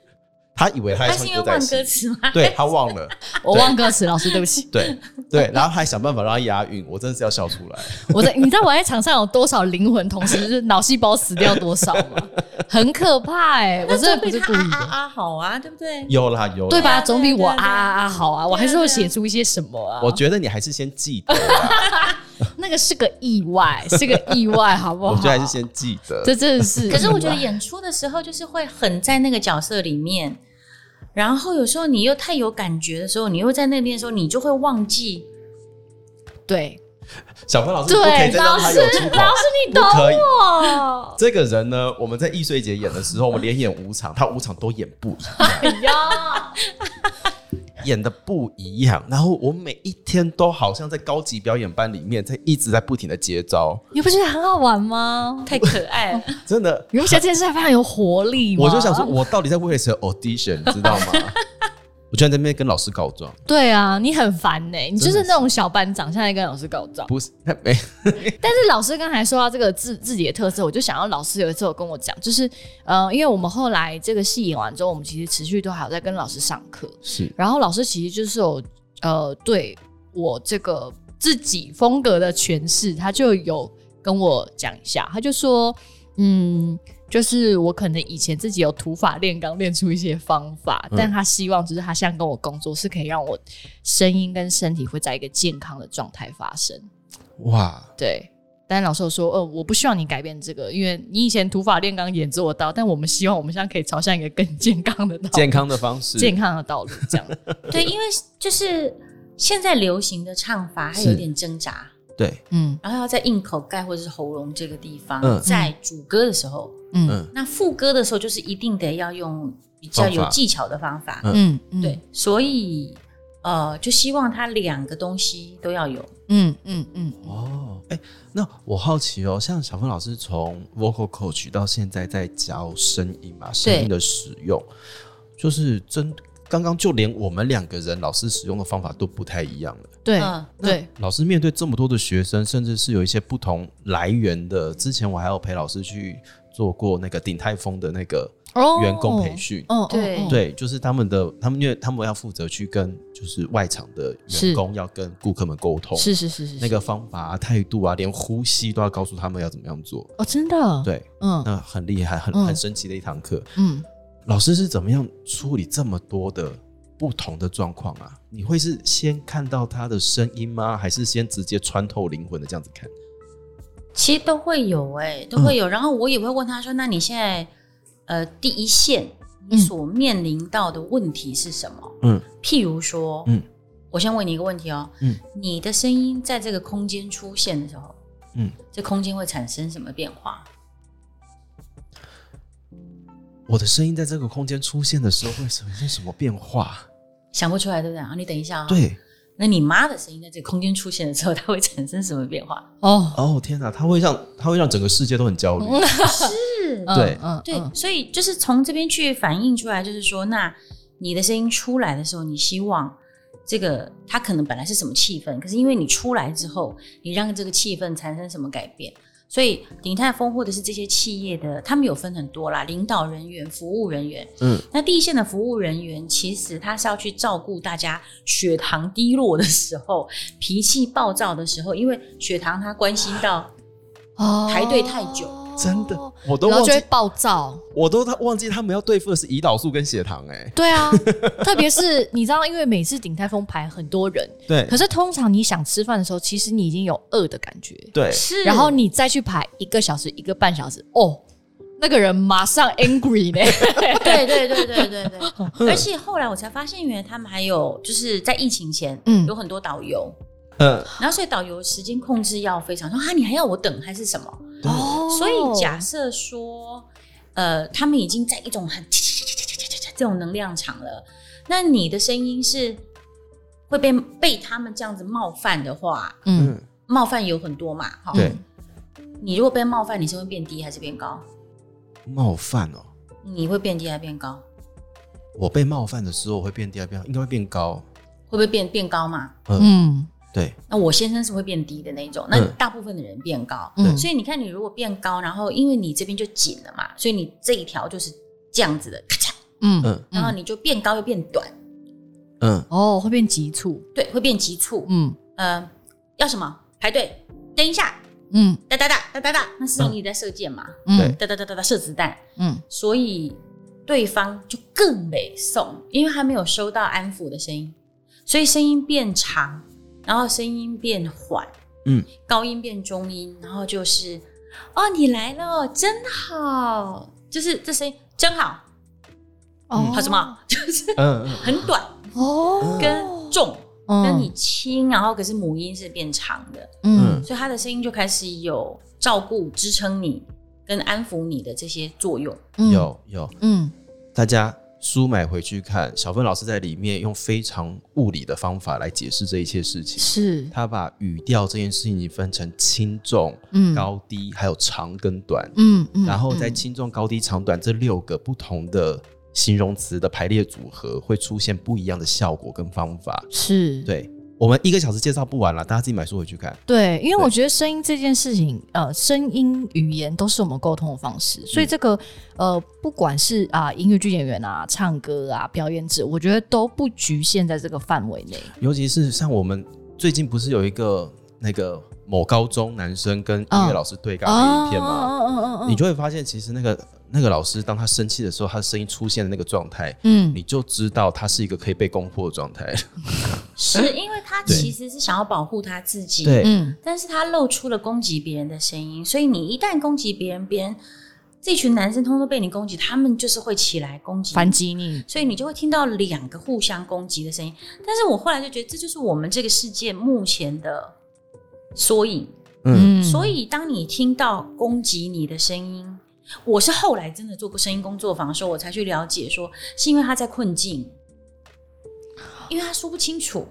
他以为他在他因为忘唱歌在戏，歌词吗？对他忘了，我忘歌词，老师对不起。对对，然后还想办法让他押韵，我真的是要笑出来。我在，你知道我在场上有多少灵魂同时就是脑细胞死掉多少吗？很可怕哎、我真的不是故意啊啊的，啊好啊，对不对？有啦有啦，对吧？对总比我啊啊啊好啊，我还是会写出一些什么啊。我觉得你还是先记得，那个是个意外，是个意外，好不好？我觉得还是先记得。这真的是。可是我觉得演出的时候，就是会很在那个角色里面，然后有时候你又太有感觉的时候，你又在那边的时候，你就会忘记。对小芬老师对，老师老师你懂不可以。我。这个人呢，我们在易碎节演的时候，我们连演五场，他五场都演不一样，哎呀，演的不一样。然后我每一天都好像在高级表演班里面，在一直在不停的接招，你不觉得很好玩吗？太可爱了，真的。你不觉得这件事非常有活力吗？我就想说，我到底在为了谁 audition，你知道吗？我居然在那边跟老师告状，对啊，你很烦呢、你就是那种小班长，现在跟老师告状。不是 没 但是老师刚才说到这个自自己的特色，我就想要老师有一次有跟我讲，就是呃，因为我们后来这个戏演完之后，我们其实持续都还有在跟老师上课，是然后老师其实就是有呃对我这个自己风格的诠释，他就有跟我讲一下，他就说，嗯。就是我可能以前自己有土法炼钢，练出一些方法，嗯。但他希望就是他现在跟我工作是可以让我声音跟身体会在一个健康的状态发生。哇，对，但老师有说，呃，我不希望你改变这个，因为你以前土法炼钢也做得到，但我们希望我们现在可以朝向一个更健康的道路，健康的方式，健康的道路，这样。对，因为就是现在流行的唱法，还有点挣扎，对，嗯。然后要在硬口盖或者是喉咙这个地方，嗯。在主歌的时候，嗯。嗯。那副歌的时候，就是一定得要用比较有技巧的方法。嗯。嗯，对，所以呃，就希望他两个东西都要有。嗯嗯嗯，哦，哎、那我好奇哦，像小峰老师从 vocal coach 到现在在教声音嘛，声音的使用，就是真刚刚就连我们两个人老师使用的方法都不太一样了。对嗯对，老师面对这么多的学生，甚至是有一些不同来源的，之前我还有陪老师去做过那个鼎泰丰的那个哦员工培训。嗯，对。就是他们的，他们因为他们要负责去跟就是外场的员工要跟顾客们沟通，是是是是那个方法啊、态度啊，连呼吸都要告诉他们要怎么样做。哦，真的，，对，嗯。那很厉害，很嗯。很神奇的一堂课。嗯，老师是怎么样处理这么多的不同的状况啊？你会是先看到他的声音吗？还是先直接穿透灵魂的这样子看？其实都会有哎、都会有。然后我也会问他说：“那你现在呃第一线你所面临到的问题是什么？嗯譬如说，嗯我先问你一个问题哦，嗯你的声音在这个空间出现的时候，嗯，这空间会产生什么变化？我的声音在这个空间出现的时候会产生什么变化？想不出来对不对？啊，你等一下啊、，对，那你妈的声音在这个空间出现的时候，它会产生什么变化？哦，哦天哪，它会让它会让整个世界都很焦虑。是嗯对对，嗯嗯所以就是从这边去反映出来，就是说，那你的声音出来的时候，你希望这个它可能本来是什么气氛，可是因为你出来之后，你让这个气氛产生什么改变？所以鼎泰丰或者是这些企业的，他们有分很多啦，领导人员、服务人员。嗯，那第一线的服务人员，其实他是要去照顾大家血糖低落的时候、脾气暴躁的时候，因为血糖它关心到哦排队太久真的，我都忘记然后就会，暴躁。我都忘记他们要对付的是胰岛素跟血糖、哎，对啊，特别是你知道，因为每次鼎泰丰排很多人，对。可是通常你想吃饭的时候，其实你已经有饿的感觉，对，是，然后你再去排一个小时、一个半小时，哦，那个人马上 angry 呢。对对对对对对，而且后来我才发现，原来他们还有就是在疫情前，嗯。有很多导游，嗯，然后所以导游时间控制要非常说啊，你还要我等还是什么？哦所以假设说，呃，他们已经在一种很这种能量场了。那你的声音是会被被他们这样子冒犯的话，嗯，嗯，冒犯有很多嘛，哈。对，你如果被冒犯，你是会变低还是变高？冒犯哦，你会变低还是变高？我被冒犯的时候我会变低还是变高？应该会变高。会不会变变高嘛？嗯对，那我先生是会变低的那种，那大部分的人变高。嗯所以你看，你如果变高，然后因为你这边就紧了嘛，所以你这一条就是这样子的，咔嚓，嗯。嗯。然后你就变高又变短，嗯，哦，会变急促，对，会变急促。嗯。呃，要什么？排队，等一下，嗯。哒哒哒哒哒哒，那是你在射箭嘛？嗯。哒哒哒哒哒射子弹，嗯。所以对方就更没送，因为他没有收到安抚的声音，所以声音变长，然后声音变缓，嗯，高音变中音，然后就是哦，你来了，真好，就是这声音真好，哦。好什么？就是嗯嗯，很短哦，跟重，嗯。跟你轻，然后可是母音是变长的，嗯。所以他的声音就开始有照顾、支撑你跟安抚你的这些作用。嗯。有有，嗯。大家书买回去看，小芬老师在里面用非常物理的方法来解释这一切事情。是。他把语调这件事情分成轻重、嗯。高低，还有长跟短，嗯嗯然后在轻重、高低、长短这六个不同的形容词的排列组合，会出现不一样的效果跟方法。是。对我们一个小时介绍不完了，大家自己买书回去看。对，因为我觉得声音这件事情，呃，声音语言都是我们沟通的方式，所以这个呃，不管是啊、音乐剧演员啊、唱歌啊、表演者，我觉得都不局限在这个范围内。尤其是像我们最近不是有一个那个某高中男生跟音乐老师对尬的影片吗？你就会发现，其实那个那个老师当他生气的时候，他的声音出现的那个状态，嗯。你就知道他是一个可以被攻破的状态。是因为他其实是想要保护他自己，对。嗯。但是他露出了攻击别人的声音，所以你一旦攻击别人，别人这群男生通通被你攻击，他们就是会起来攻击你。反击你，所以你就会听到两个互相攻击的声音。但是我后来就觉得，这就是我们这个世界目前的缩影。嗯，所以当你听到攻击你的声音，我是后来真的做过声音工作坊的时候，我才去了解说，是因为他在困境，因为他说不清楚，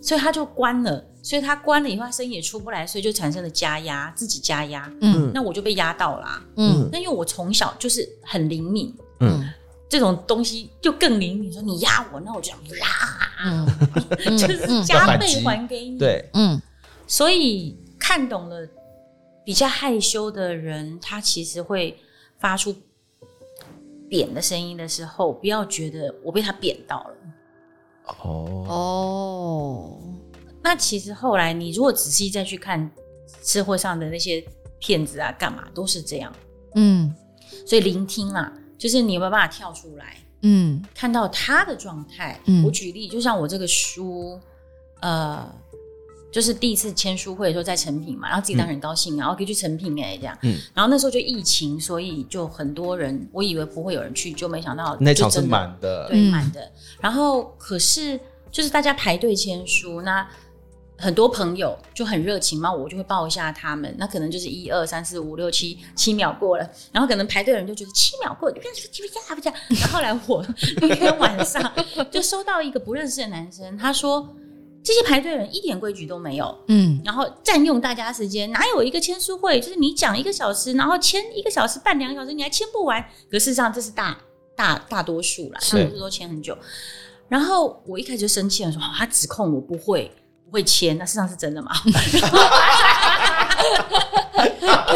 所以他就关了。所以他关了以后，他声音也出不来，所以就产生了加压，自己加压。嗯那我就被压到啦、嗯那因为我从小就是很灵敏，嗯这种东西就更灵敏。说你压我，那我就这样嗯 就是加倍还给你。，对，嗯所以看懂了比较害羞的人，他其实会发出扁的声音的时候，不要觉得我被他扁到了。哦，哦，那其实后来你如果仔细再去看社会上的那些骗子啊，干嘛都是这样。嗯所以聆听啦，就是你有没有办法跳出来，嗯看到他的状态。嗯我举例，就像我这个书，呃，就是第一次签书会的时候在成品嘛，然后自己当然很高兴啊，然后可以去成品哎、这样。嗯然后那时候就疫情，所以就很多人，我以为不会有人去，就没想到那场是满的，对，嗯满的。然后可是就是大家排队签书，那很多朋友就很热情嘛，我就会抱一下他们。那可能就是一二三四五六七七秒过了，然后可能排队的人就觉得七秒过，你看这不不这样。然后后来我 那天晚上就收到一个不认识的男生，他说这些排队人一点规矩都没有。嗯然后占用大家时间，哪有一个签书会就是你讲一个小时，然后签一个小时半两个小时，你还签不完？可事实上这是大大大多数啦，是大多数都签很久。然后我一开始就生气了，说、哦他指控我不会不会签，那事实上是真的吗？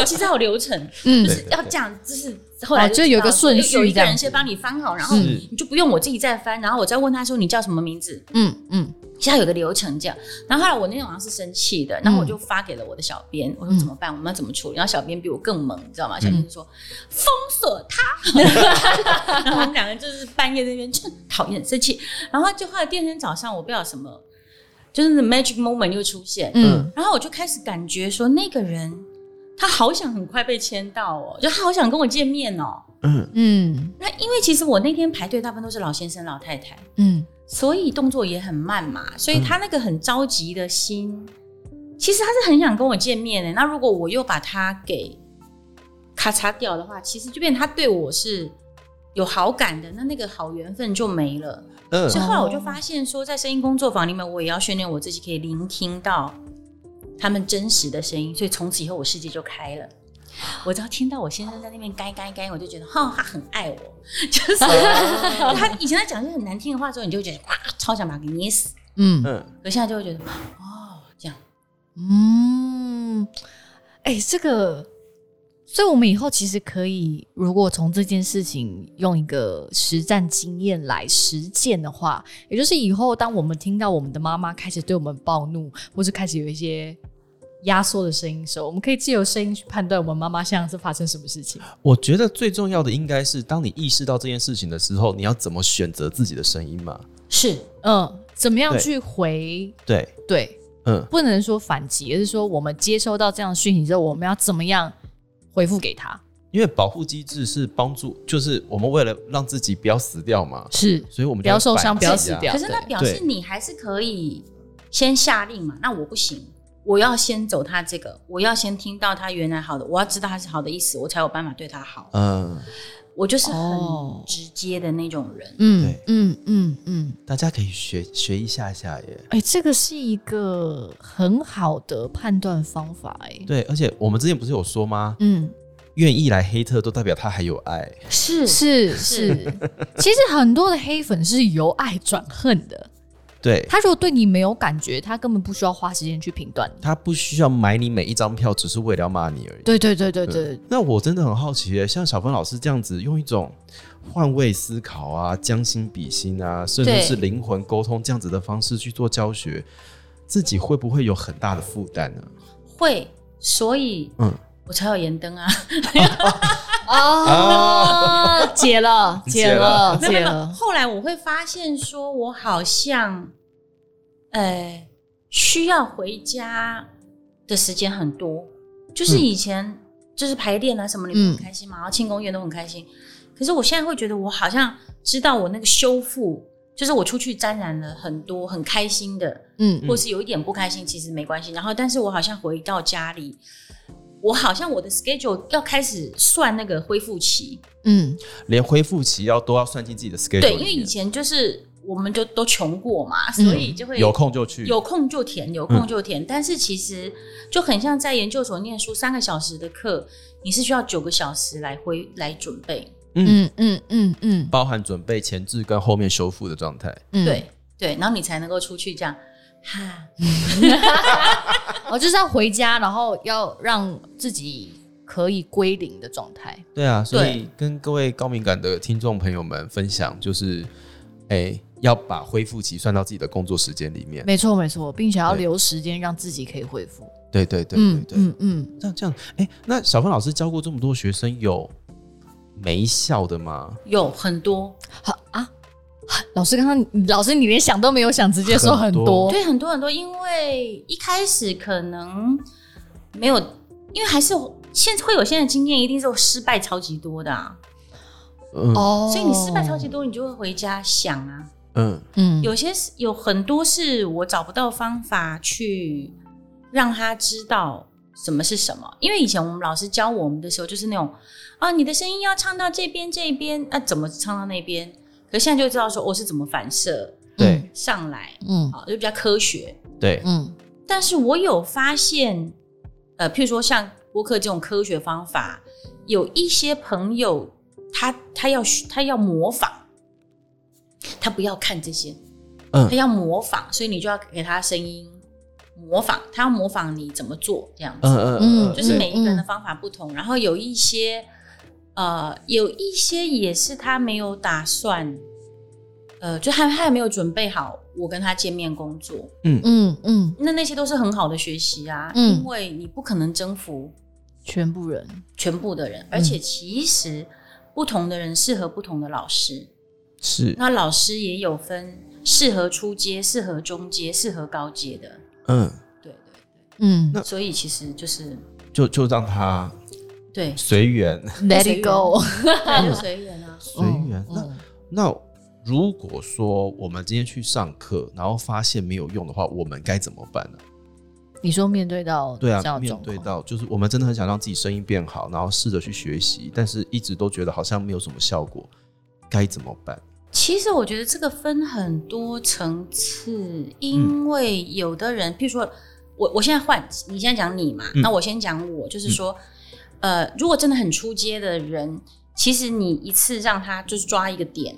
其实还有流程，嗯就是要这样，就是后来哦就有一个顺序有一个人先帮你翻好，然后你就不用我自己再翻，然后我再问他说你叫什么名字，嗯嗯现在有个流程这样，然后后来我那天晚上是生气的，然后我就发给了我的小编，我说怎么办？我们要怎么处理？然后小编比我更猛，你知道吗？小编就说封锁他，然后我们两个就是半夜在那边就讨厌生气，然后就后来第二天早上我不知道什么，就是 magic moment 又出现，嗯。然后我就开始感觉说那个人他好想很快被签到哦，就他好想跟我见面哦。嗯嗯。那因为其实我那天排队大部分都是老先生老太太，嗯所以动作也很慢嘛，所以他那个很着急的心，其实他是很想跟我见面的。那如果我又把他给咔嚓掉的话，其实就变他对我是有好感的，那那个好缘分就没了。嗯所以后来我就发现说，在声音工作坊里面，我也要训练我自己，可以聆听到他们真实的声音。所以从此以后，我世界就开了。我只要听到我先生在那边该该该，我就觉得哈，他很爱我。就是 他以前在讲一些很难听的话之后，你就会觉得哇，超想把他给捏死。嗯嗯，可现在就会觉得哦，这样嗯，哎、这个，所以我们以后其实可以，如果从这件事情用一个实战经验来实践的话，也就是以后当我们听到我们的妈妈开始对我们暴怒，或是开始有一些压缩的声音的时候，我们可以借由声音去判断我们妈妈现在是发生什么事情。我觉得最重要的应该是，当你意识到这件事情的时候，你要怎么选择自己的声音嘛？是嗯，怎么样去回？对，对，嗯，不能说反击，而是说我们接收到这样的讯息之后，我们要怎么样回复给他？因为保护机制是帮助，就是我们为了让自己不要死掉嘛，是所以我们就不要受伤不要死掉可是那表示你还是可以先下令嘛？那我不行，我要先走他这个，我要先听到他原来好的，我要知道他是好的意思，我才有办法对他好。嗯，我就是哦很直接的那种人。嗯对嗯嗯嗯，大家可以学学一下下耶。哎、这个是一个很好的判断方法、哎，对，而且我们之前不是有说吗？嗯，愿意来黑特都代表他还有爱。是是是，其实很多的黑粉是由爱转恨的，对，他如果对你没有感觉，他根本不需要花时间去评断你。他不需要买你每一张票，只是为了要骂你而已。对对对对对，那我真的很好奇耶，像小芬老师这样子，用一种换位思考啊、将心比心啊，甚至是灵魂沟通这样子的方式去做教学，自己会不会有很大的负担呢？会，所以嗯，我才有盐灯啊。哦，解了解了解了，后来我会发现，说我好像，呃，需要回家的时间很多。就是以前就是排练啊什么，你们很开心嘛，然后庆功宴都很开心。可是我现在会觉得，我好像知道我那个修复，就是我出去沾染了很多很开心的，嗯或是有一点不开心，其实没关系。然后，但是我好像回到家里，我好像我的 schedule 要开始算那个恢复期。嗯连恢复期要都要算进自己的 schedule 对，因为以前就是我们就都穷过嘛，嗯所以就会有空就去，有空就填，有空就填。但是其实就很像在研究所念书，三个小时的课，你是需要九个小时来回来准备。嗯嗯嗯嗯包含准备前置跟后面修复的状态。嗯，对对，然后你才能够出去这样。哈，我就是要回家，然后要让自己可以归零的状态。对啊，所以跟各位高敏感的听众朋友们分享，就是，哎、要把恢复期算到自己的工作时间里面。没错没错，并且要留时间让自己可以恢复。对对对对嗯对。嗯嗯，那这样，哎、那小芬老师教过这么多学生，有没效的吗？有很多，好啊。老师刚刚，老师你连想都没有想，直接说很很多多。对很多很多，因为一开始可能没有，因为还是有现会有现在经验，一定是有失败超级多的啊。嗯哦所以你失败超级多，你就会回家想啊。嗯嗯有些是有很多是我找不到方法去让他知道什么是什么，因为以前我们老师教我们的时候，就是那种啊，你的声音要唱到这边这边，那、怎么唱到那边？可是现在就知道说我是怎么反射对。上来，嗯。啊，就比较科学。对，嗯。但是我有发现，呃，譬如说像播客这种科学方法，有一些朋友他他要他要模仿，他不要看这些，嗯。他要模仿，所以你就要给他声音模仿，他要模仿你怎么做这样子，嗯嗯嗯，就是每一个人的方法不同，然后有一些呃有一些也是他没有打算，呃，就他他还没有准备好我跟他见面工作，嗯。嗯嗯，那那些都是很好的学习啊，嗯。因为你不可能征服全部人。全部的人，而且其实不同的人适合不同的老师，是，那老师也有分适合初阶、适合中阶、适合高阶的，嗯，对对对。嗯。对，所以其实就是就就让他对，随缘，，Let it go。就 随缘啊，随缘。那嗯。那如果说我们今天去上课，然后发现没有用的话，我们该怎么办呢？你说面对到对啊，面对到就是我们真的很想让自己声音变好，然后试着去学习，但是一直都觉得好像没有什么效果，该怎么办？其实我觉得这个分很多层次，因为有的人，譬如说我我现在换，你现在讲你嘛，那我先讲我，就是说，呃，如果真的很出街的人，其实你一次让他就是抓一个点，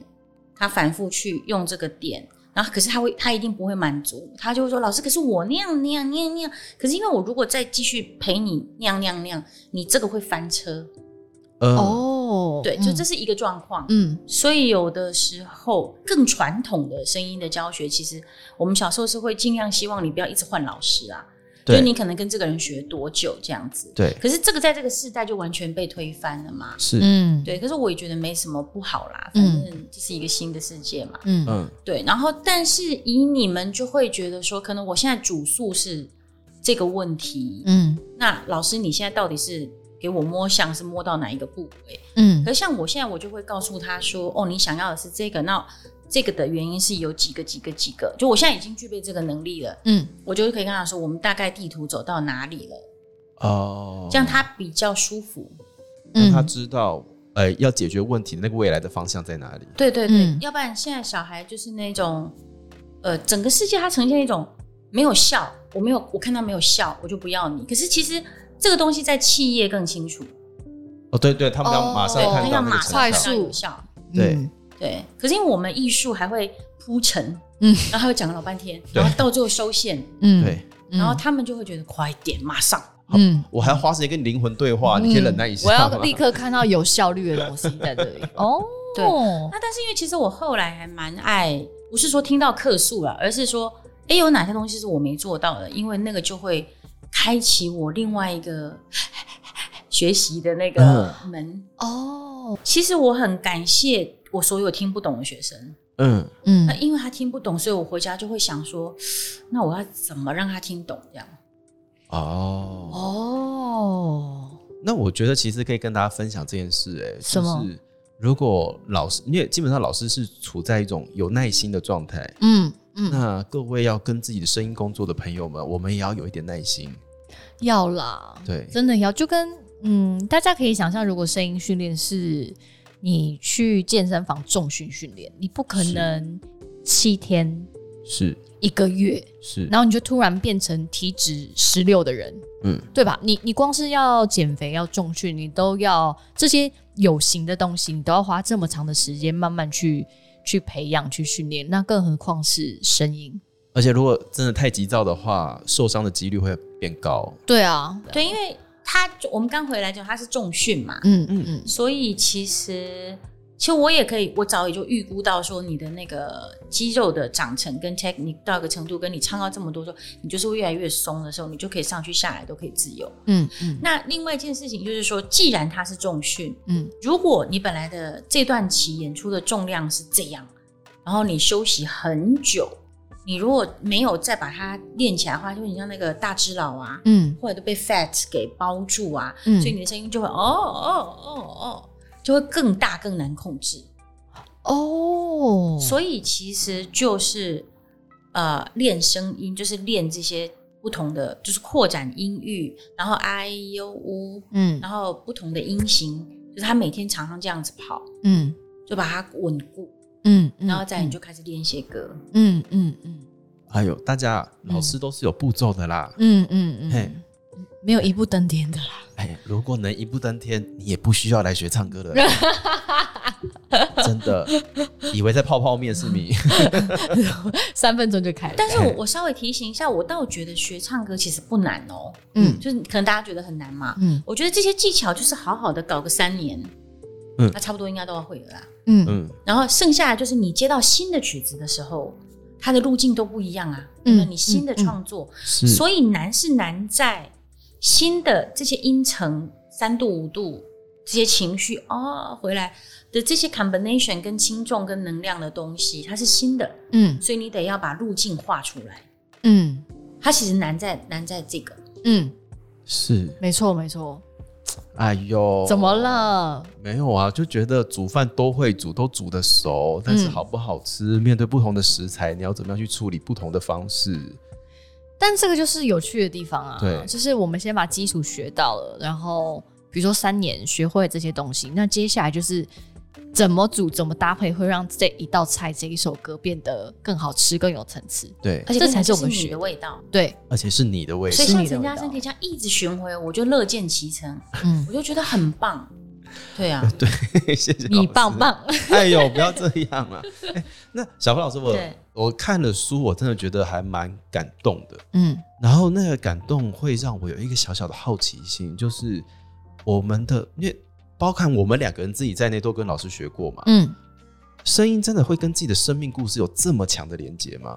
他反复去用这个点，然后可是他会他一定不会满足，他就会说老师，可是我那样那样那样那样，可是因为我如果再继续陪你那样那样那样，你这个会翻车。呃，哦，对，就这是一个状况。嗯。所以有的时候更传统的声音的教学，其实我们小时候是会尽量希望你不要一直换老师啊，就你可能跟这个人学多久这样子。对，可是这个在这个世代就完全被推翻了嘛。是，嗯对，可是我也觉得没什么不好啦，反正这是一个新的世界嘛。嗯嗯，对，然后但是以你们就会觉得说，可能我现在主诉是这个问题，嗯那老师你现在到底是给我摸像是摸到哪一个部位？嗯可是像我现在，我就会告诉他说：“哦，你想要的是这个，那这个的原因是有几个、几个、几个。就我现在已经具备这个能力了，嗯我就可以跟他说，我们大概地图走到哪里了，哦，这样他比较舒服。让他嗯知道，呃，要解决问题的那个未来的方向在哪里。对对对，嗯要不然现在小孩就是那种，呃，整个世界他呈现一种没有笑，我没有，我看他没有笑，我就不要你。可是其实这个东西在企业更清楚，哦，对对，他们要马上，哦他要看到那个成马上效。快速到有效。对嗯对，可是因为我们艺术还会铺陈，嗯然后还会讲老半天，然后到最后收线，嗯，对，嗯，然后他们就会觉得快一点，马上。嗯。我还要花时间跟你灵魂对话，你可以忍耐一下我。要立刻看到有效率的东西在这里。哦，对那但是因为其实我后来还蛮爱，不是说听到客诉了，而是说，哎，有哪些东西是我没做到的？因为那个就会开启我另外一个学习的那个门。哦，其实我很感谢我所有听不懂的学生，嗯，嗯那因为他听不懂，所以我回家就会想说，那我要怎么让他听懂？这样。哦，哦，那我觉得其实可以跟大家分享这件事、哎，什么就是如果老师，因为基本上老师是处在一种有耐心的状态，嗯嗯，那各位要跟自己的声音工作的朋友们，我们也要有一点耐心。要啦，对，真的要，就跟嗯，大家可以想象，如果声音训练是你去健身房重训训练，你不可能七天是一个月，是，然后你就突然变成体脂十六的人，嗯，对吧？你你光是要减肥、要重训，你都要这些有形的东西，你都要花这么长的时间慢慢去去培养、去训练，那更何况是声音？而且如果真的太急躁的话，受伤的几率会变高。对啊，对，因为他我们刚回来就他是重训嘛，嗯嗯嗯，所以其实其实我也可以，我早也就预估到说你的那个肌肉的长成跟 technique 到一个程度，跟你唱到这么多时候，你就是会越来越松的时候，你就可以上去下来都可以自由。嗯嗯。那另外一件事情就是说，既然他是重训，嗯。如果你本来的这段期演出的重量是这样，然后你休息很久，你如果没有再把它练起来的话，就你像那个大只佬啊，嗯。或者都被 fat 给包住啊，嗯。所以你的声音就会哦哦哦哦，就会更大更难控制。哦，所以其实就是呃练声音，就是练这些不同的，就是扩展音域，然后 i u u，嗯。然后不同的音型，就是他每天常常这样子跑，嗯。就把它稳固，嗯，然后再你就开始练一些歌。嗯嗯嗯还有大家老师都是有步骤的啦。嗯嗯嘿嗯，没有一步登天的啦。哎，如果能一步登天，你也不需要来学唱歌了。真的，以为在泡泡面是你。三分钟就开了。但是我我稍微提醒一下，我倒觉得学唱歌其实不难哦，嗯就是可能大家觉得很难嘛，嗯我觉得这些技巧就是好好的搞个三年，嗯。那差不多应该都要会了啦。嗯。嗯，然后剩下的就是你接到新的曲子的时候，它的路径都不一样啊。嗯嗯，你新的创作，是，所以难是难在新的这些音程三度五度这些情绪哦回来的这些 combination 跟轻重跟能量的东西，它是新的，嗯。所以你得要把路径画出来。嗯。它其实难在难在这个，嗯，是，没错没错。哎呦，怎么？了？没有啊，就觉得煮饭都会煮，都煮得熟，但是嗯好不好吃，面对不同的食材，你要怎么样去处理不同的方式？但这个就是有趣的地方啊，对就是我们先把基础学到了，然后比如说三年学会这些东西，那接下来就是怎么煮、怎么搭配，会让这一道菜、这一首歌变得更好吃、更有层次。对，而且这才是我们学的的味道。对，而且是你的味道所以。像陈你的味道家生可以这样一直巡回，我就乐见其成，嗯，我就觉得很棒。对啊，对，谢谢你棒。棒。哎呦，不要这样啊！哎，那小峰老师，我我看了书，我真的觉得还蛮感动的。嗯然后那个感动会让我有一个小小的好奇心，就是我们的，因为包含我们两个人自己在内都跟老师学过嘛，嗯，声音真的会跟自己的生命故事有这么强的连接吗？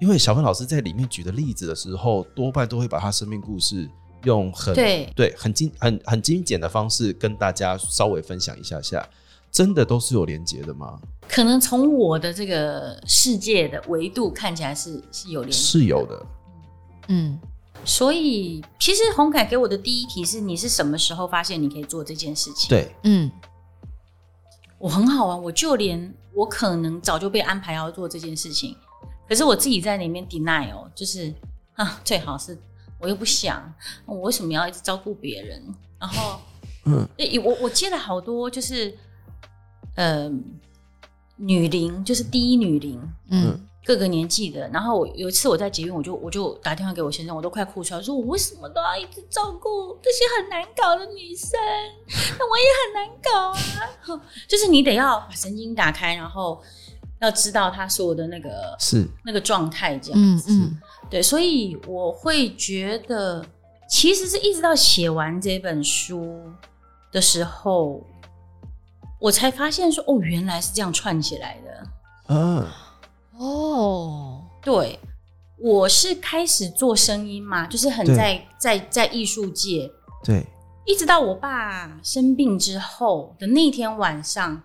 因为小芬老师在里面举的例子的时候，多半都会把他生命故事用很对。对很精很很精简的方式跟大家稍微分享一下下，真的都是有连接的吗？可能从我的这个世界的维度看起来是是有联系，是有的，嗯所以其实洪凯给我的第一题是：你是什么时候发现你可以做这件事情？，对，嗯。我很好啊，我就连我可能早就被安排要做这件事情，可是我自己在里面 deny 哦，就是啊，最好是我又不想，我为什么要一直照顾别人？然后，嗯，我我接了好多就是，呃，女零，就是第一女龄，嗯各个年纪的。然后有一次我在捷运，我就我就打电话给我先生，我都快哭出来，说我为什么都要一直照顾这些很难搞的女生？那我也很难搞啊。就是你得要把神经打开，然后要知道他所有的那个是那个状态，这样。嗯嗯对，所以我会觉得，其实是一直到写完这本书的时候，我才发现说，哦，原来是这样串起来的。嗯哦，对，我是开始做声音嘛，就是很在在在艺术界，对，一直到我爸生病之后的那天晚上，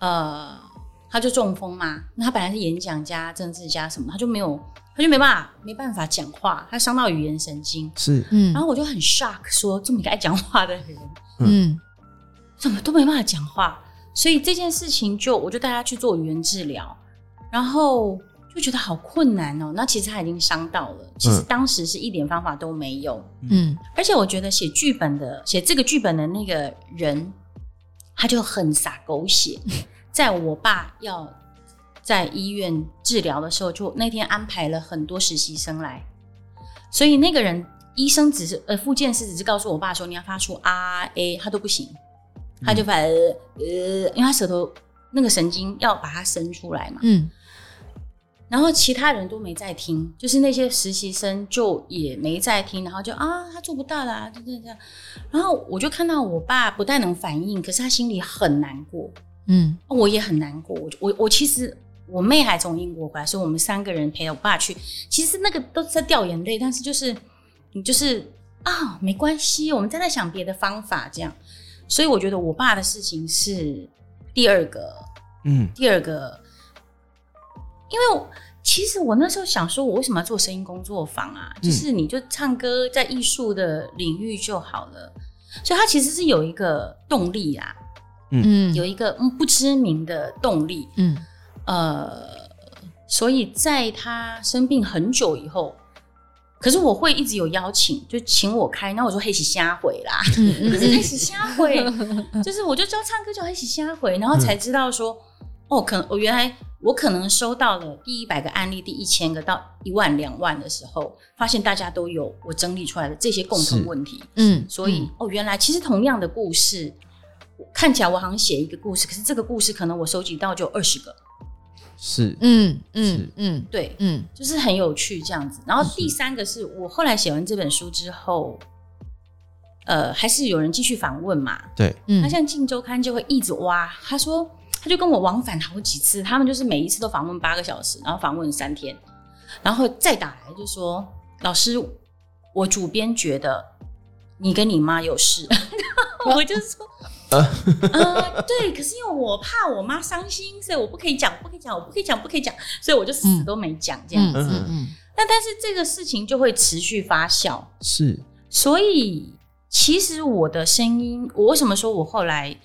呃，他就中风嘛，那他本来是演讲家、政治家什么，他就没有，他就没办法没办法讲话，他伤到语言神经，是。嗯然后我就很 shock，说这么一个爱讲话的人，嗯。怎么都没办法讲话，所以这件事情就我就带他去做语言治疗，然后就觉得好困难哦。那其实他已经伤到了，其实嗯当时是一点方法都没有，嗯。而且我觉得写剧本的写这个剧本的那个人，他就很洒狗血。在我爸要在医院治疗的时候，就那天安排了很多实习生来，所以那个人医生只是呃，复健师只是告诉我爸说你要发出 R A，他都不行，他就把呃呃，因为他舌头那个神经要把它伸出来嘛，嗯然后其他人都没在听，就是那些实习生就也没在听，然后就啊，他做不到啦，就这样这样。然后我就看到我爸不但能反应，可是他心里很难过，嗯我也很难过。我我我其实我妹还从英国回来，所以我们三个人陪我爸去，其实那个都是在掉眼泪，但是就是你就是啊，没关系，我们在那想别的方法这样。所以我觉得我爸的事情是第二个嗯第二个，因为我其实我那时候想说，我为什么要做声音工作坊啊？嗯就是你就唱歌在艺术的领域就好了。所以它其实是有一个动力啊，嗯有一个嗯不知名的动力。嗯呃，所以在他生病很久以后，可是我会一直有邀请，就请我开，那我说黑起瞎回啦。嗯 就是开始瞎回，就是我就知道唱歌就开始瞎回，然后才知道说，哦，可能我原来我可能收到了第一百个案例，第一千个到一万两万的时候，发现大家都有我整理出来的这些共同问题，嗯，所以、哦，原来其实同样的故事，看起来我好像写一个故事，可是这个故事可能我收集到就二十个，是嗯嗯嗯对，嗯就是很有趣这样子。然后第三个是我后来写完这本书之后，呃，还是有人继续访问嘛，对，嗯，那像《镜周刊》就会一直挖，他说他就跟我往返好几次，他们就是每一次都访问八个小时，然后访问三天，然后再打来就说老师，我主编觉得你跟你妈有事，我就说。呃，对，可是因为我怕我妈伤心，所以我不可以讲，不可以讲，我不可以讲，不可以讲，所以我就死都没讲这样嗯子。嗯嗯。那但是这个事情就会持续发酵，是。所以其实我的声音，我为什么说我后来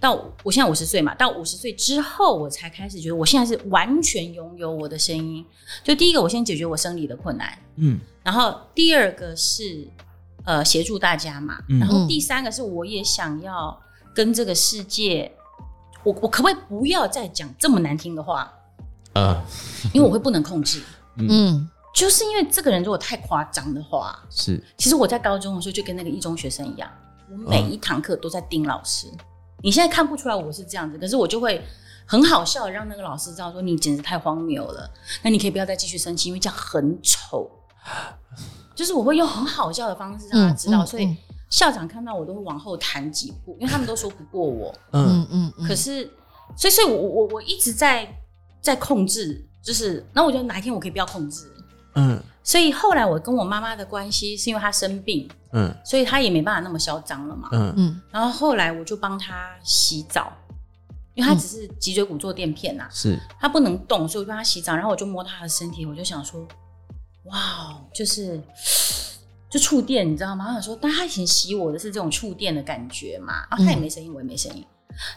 到我现在五十岁嘛，到五十岁之后，我才开始觉得我现在是完全拥有我的声音。就第一个，我先解决我生理的困难，嗯然后第二个是呃协助大家嘛，嗯然后第三个是我也想要跟这个世界我我可不可以不要再讲这么难听的话？嗯，因为我会不能控制。嗯 就是因为这个人如果太夸张的话，是其实我在高中的时候就跟那个一中学生一样，我每一堂课都在盯老师。你现在看不出来我是这样子，可是我就会很好笑的让那个老师知道说你简直太荒谬了，那你可以不要再继续生气，因为这样很丑。就是我会用很好笑的方式让他知道，嗯嗯所以校长看到我都会往后弹几步，因为他们都说不过我。嗯嗯嗯，可是，所以，所以我我我一直在在控制，就是，那我觉得哪一天我可以不要控制。嗯所以后来我跟我妈妈的关系是因为她生病，嗯所以她也没办法那么嚣张了嘛。嗯嗯然后后来我就帮她洗澡，因为她只是脊椎骨做垫片呐、是她不能动，所以我就帮她洗澡。然后我就摸她的身体，我就想说，哇，哦就是就触电，你知道吗？我想说，但她以前洗我的是这种触电的感觉嘛，啊，她也没声音，我也没声音。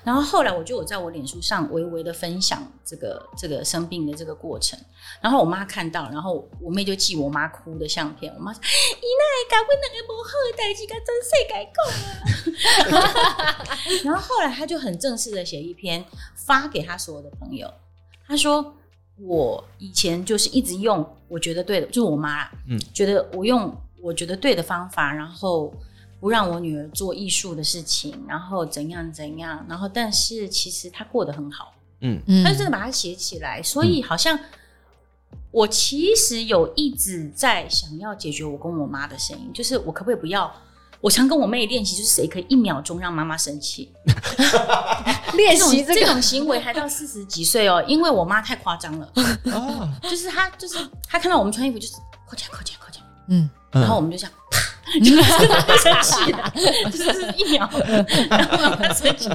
然后后来我就有在我脸书上微微的分享这个这个生病的这个过程，然后我妈看到，然后我妹就寄我妈哭的相片，我妈说：“姨奶搞我两个不好的代志，甲真世界讲啊。”然后后来她就很正式的写一篇发给她所有的朋友，她说：“我以前就是一直用我觉得对的，就是我妈啦，嗯。觉得我用我觉得对的方法，然后不让我女儿做艺术的事情，然后怎样怎样，然后但是其实她过得很好，嗯。嗯，她就真的把它写起来，所以好像我其实有一直在想要解决我跟我妈的声音，就是我可不可以不要。我常跟我妹练习，就是谁可以一秒钟让妈妈生气，练习这种行为还到四十几岁哦，因为我妈太夸张了，啊，就是她就是她看到我们穿衣服就是扣起来扣起来扣起来，嗯。然后我们就这样，啪，就是生气的，就是一秒。让妈妈生气。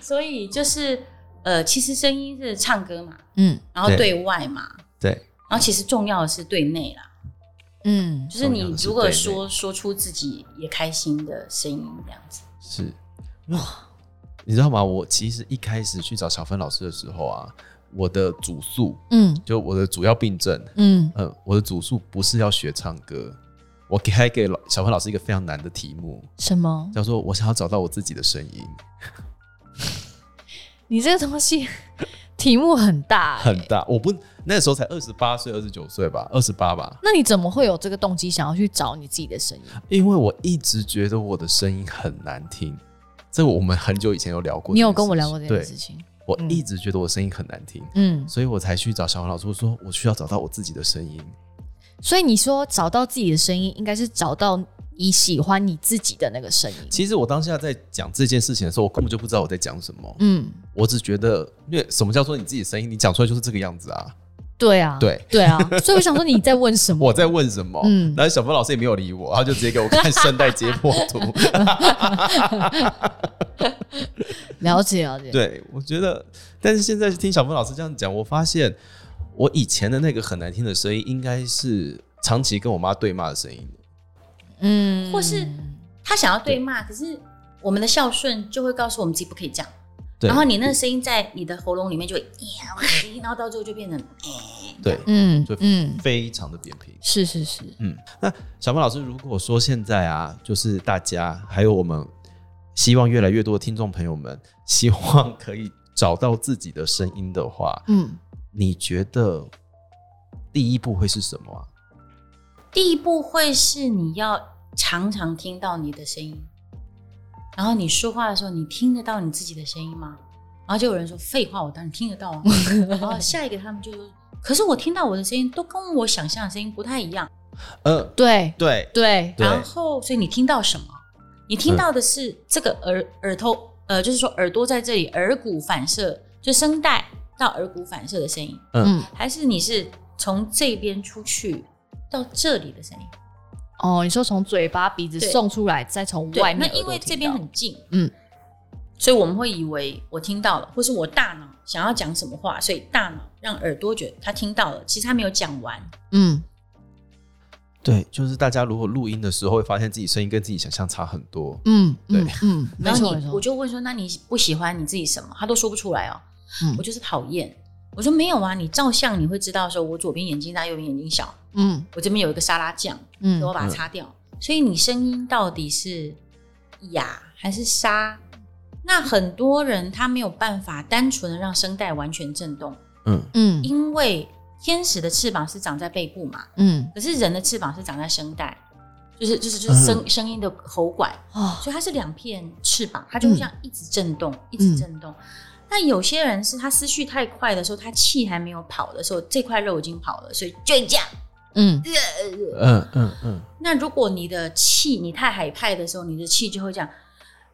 所以就是呃，其实声音是唱歌嘛，嗯。然后对对外嘛，对，然后其实重要的是对内啦，嗯。就是你如果说说出自己也开心的声音这样子。是。哇，你知道吗？我其实一开始去找小芬老师的时候啊，我的主诉嗯。就我的主要病症，嗯。嗯，我的主诉不是要学唱歌，我给还给老小芬老师一个非常难的题目，什么？叫做我想要找到我自己的声音，你这个东西题目很大、欸，很大。我不那时候才二十八岁、二十九岁吧，二十八吧，那你怎么会有这个动机想要去找你自己的声音？因为我一直觉得我的声音很难听。这我们很久以前有聊过，你有跟我聊过这件事，情？我一直觉得我声音很难听，嗯，所以我才去找小黄老师，我说我需要找到我自己的声音。所以你说找到自己的声音，应该是找到你喜欢你自己的那个声音。其实我当下在讲这件事情的时候，我根本就不知道我在讲什么，嗯，我只觉得，因为什么叫做你自己声音，你讲出来就是这个样子啊。对啊，对对啊，所以我想说你在问什么？我在问什么？嗯然后小峰老师也没有理我，他就直接给我看声带解剖图。了解了解。对，我觉得，但是现在听小峰老师这样讲，我发现我以前的那个很难听的声音，应该是长期跟我妈对骂的声音。嗯，或是他想要对骂，可是我们的孝顺就会告诉我们自己不可以这样。对。然后你那个声音在你的喉咙里面就会，然后到最后就变成，对，就嗯嗯，非常的扁平。是是是，嗯，那小峰老师，如果说现在啊，就是大家还有我们，希望越来越多的听众朋友们，希望可以找到自己的声音的话，嗯，你觉得第一步会是什么啊？第一步会是你要常常听到你的声音，然后你说话的时候，你听得到你自己的声音吗？然后就有人说废话，我当然听得到啊。然后下一个他们就说，可是我听到我的声音都跟我想象的声音不太一样。呃，对对，对，对然后，所以你听到什么？你听到的是这个耳耳头，呃，就是说耳朵在这里，耳骨反射，就声带到耳骨反射的声音，嗯，还是你是从这边出去到这里的声音？哦，你说从嘴巴鼻子对送出来，再从对，外面耳朵那因为这边很近，嗯，所以我们会以为我听到了，或是我大脑想要讲什么话，所以大脑让耳朵觉得他听到了，其实他没有讲完。嗯对，就是大家如果录音的时候，会发现自己声音跟自己想象差很多。嗯对嗯嗯，然后你我，就问说，那你不喜欢你自己什么？他都说不出来哦。嗯。我就是讨厌。我说没有啊，你照相你会知道，说我左边眼睛大，右边眼睛小，嗯。我这边有一个沙拉酱，嗯。所以我把它擦掉。所以你声音到底是哑还是沙？那很多人他没有办法单纯的让声带完全震动，嗯。嗯。因为天使的翅膀是长在背部嘛，嗯。可是人的翅膀是长在声带，就是就是就是声、嗯。声音的喉管，哦。所以它是两片翅膀，它就会这样一直震动，一直震动。那有些人是他思绪太快的时候，他气还没有跑的时候，这块肉已经跑了，所以就会这样。嗯嗯嗯嗯，那如果你的气你太海派的时候，你的气就会这样。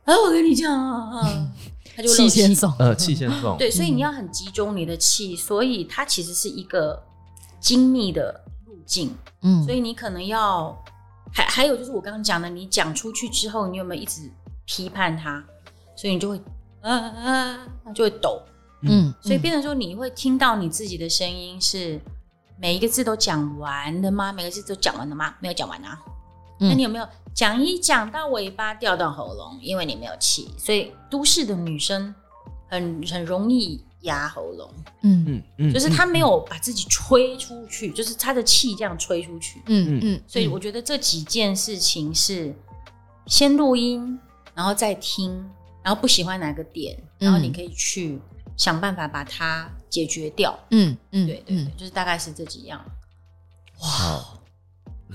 啊，我跟你讲啊，啊他就气先送，呃，气先送，对，所以你要很集中你的气，所以它其实是一个精密的路径。嗯所以你可能要还还有就是我刚刚讲的，你讲出去之后，你有没有一直批判他？所以你就会啊啊，它就会抖。嗯，所以变成说，你会听到你自己的声音是每一个字都讲完的吗？每个字都讲完了吗？没有讲完啊。那你有没有讲一讲到尾巴掉到喉咙？因为你没有气，所以都市的女生很很容易压喉咙，嗯嗯嗯，就是她没有把自己吹出去，就是她的气这样吹出去。嗯嗯，所以我觉得这几件事情是先录音，然后再听，然后不喜欢哪个点，然后你可以去想办法把它解决掉。嗯嗯对对对，嗯就是大概是这几样。哇，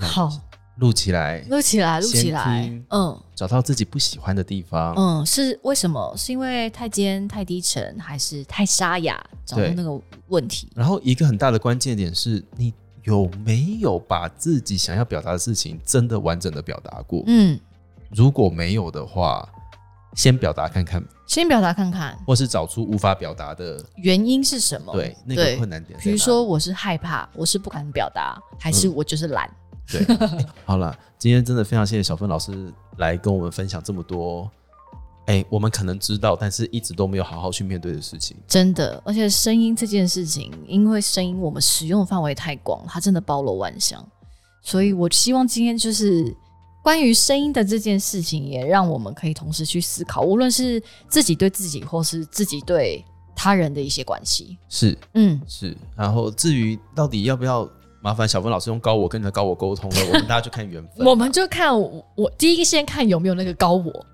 好，录起来，录起来录起先来，嗯。找到自己不喜欢的地方，嗯，是为什么？是因为太尖、太低沉，还是太沙哑？找到那个问题。然后一个很大的关键点是你有没有把自己想要表达的事情真的完整的表达过？嗯，如果没有的话，先表达看看，先表达看看或是找出无法表达的，原因是什么。对那个困难点。比如说我是害怕，我是不敢表达，还是我就是懒？对，好了，今天真的非常谢谢小芬老师来跟我们分享这么多，哎、我们可能知道，但是一直都没有好好去面对的事情。真的，而且声音这件事情，因为声音我们使用范围太广，它真的包罗万象。所以我希望今天就是关于声音的这件事情，也让我们可以同时去思考，无论是自己对自己，或是自己对他人的一些关系。是嗯，是，然后至于到底要不要麻烦小芬老师用高我跟你的高我沟通呢？我们大家就看缘分。我们就看我我第一先看有没有那个高我，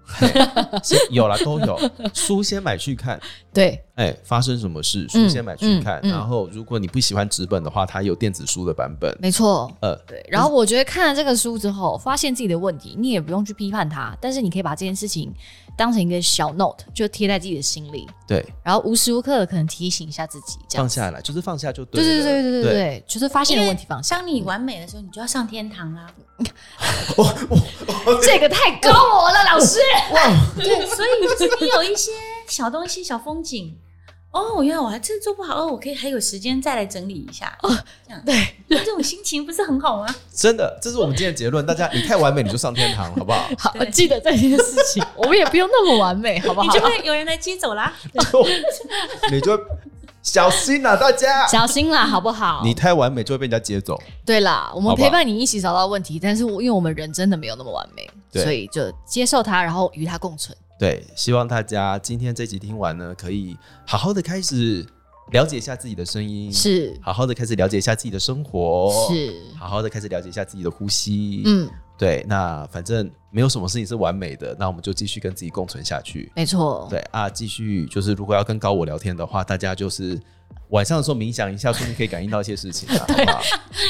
先有了都有，书先买去看，对。哎发生什么事书先买去看然后如果你不喜欢纸本的话它有电子书的版本。没错。呃对然后我觉得看了这个书之后发现自己的问题你也不用去批判它但是你可以把这件事情当成一个小 note 就贴在自己的心里。对。然后无时无刻的可能提醒一下自己这样放下来就是放下就对对对对对对对就是发现的问题放下。当你完美的时候你就要上天堂啦 这个太高我了老师。哇。对所以你有一些小东西、小风景。哦，原来我还真做不好哦，我可以还有时间再来整理一下。哦，这样对，那这种心情不是很好吗？真的，这是我们今天的结论。大家，你太完美，你就上天堂，好不好？好，对记得这件事情，我们也不用那么完美，好不好你？就会有人来接走啦。你就小心啦、大家。小心啦，好不好？你太完美就会被人家接走。对啦，我们陪伴你一起找到问题，但是我因为我们人真的没有那么完美，对所以就接受它，然后与它共存。对，希望大家今天这集听完呢，可以好好的开始了解一下自己的声音，是好好的开始了解一下自己的生活，是，好好的开始了解一下自己的呼吸。嗯，对，那反正没有什么事情是完美的，那我们就继续跟自己共存下去。没错。对啊，继续就是如果要跟高我聊天的话，大家就是晚上的时候冥想一下，说不定可以感应到一些事情啊，好不好？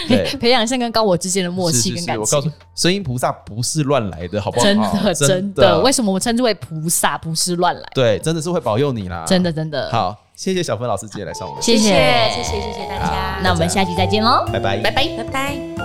对。培养一下跟高我之间的默契是是是，跟感情。我告诉，声音菩萨不是乱来的，好不好？真的真真的，为什么我们称之为菩萨，不是乱来？对，真的是会保佑你啦。真的真的。，好，谢谢小芬老师今天来上我们，谢谢谢谢谢谢谢大家。那我们下期再见喽，拜拜，拜拜。拜拜。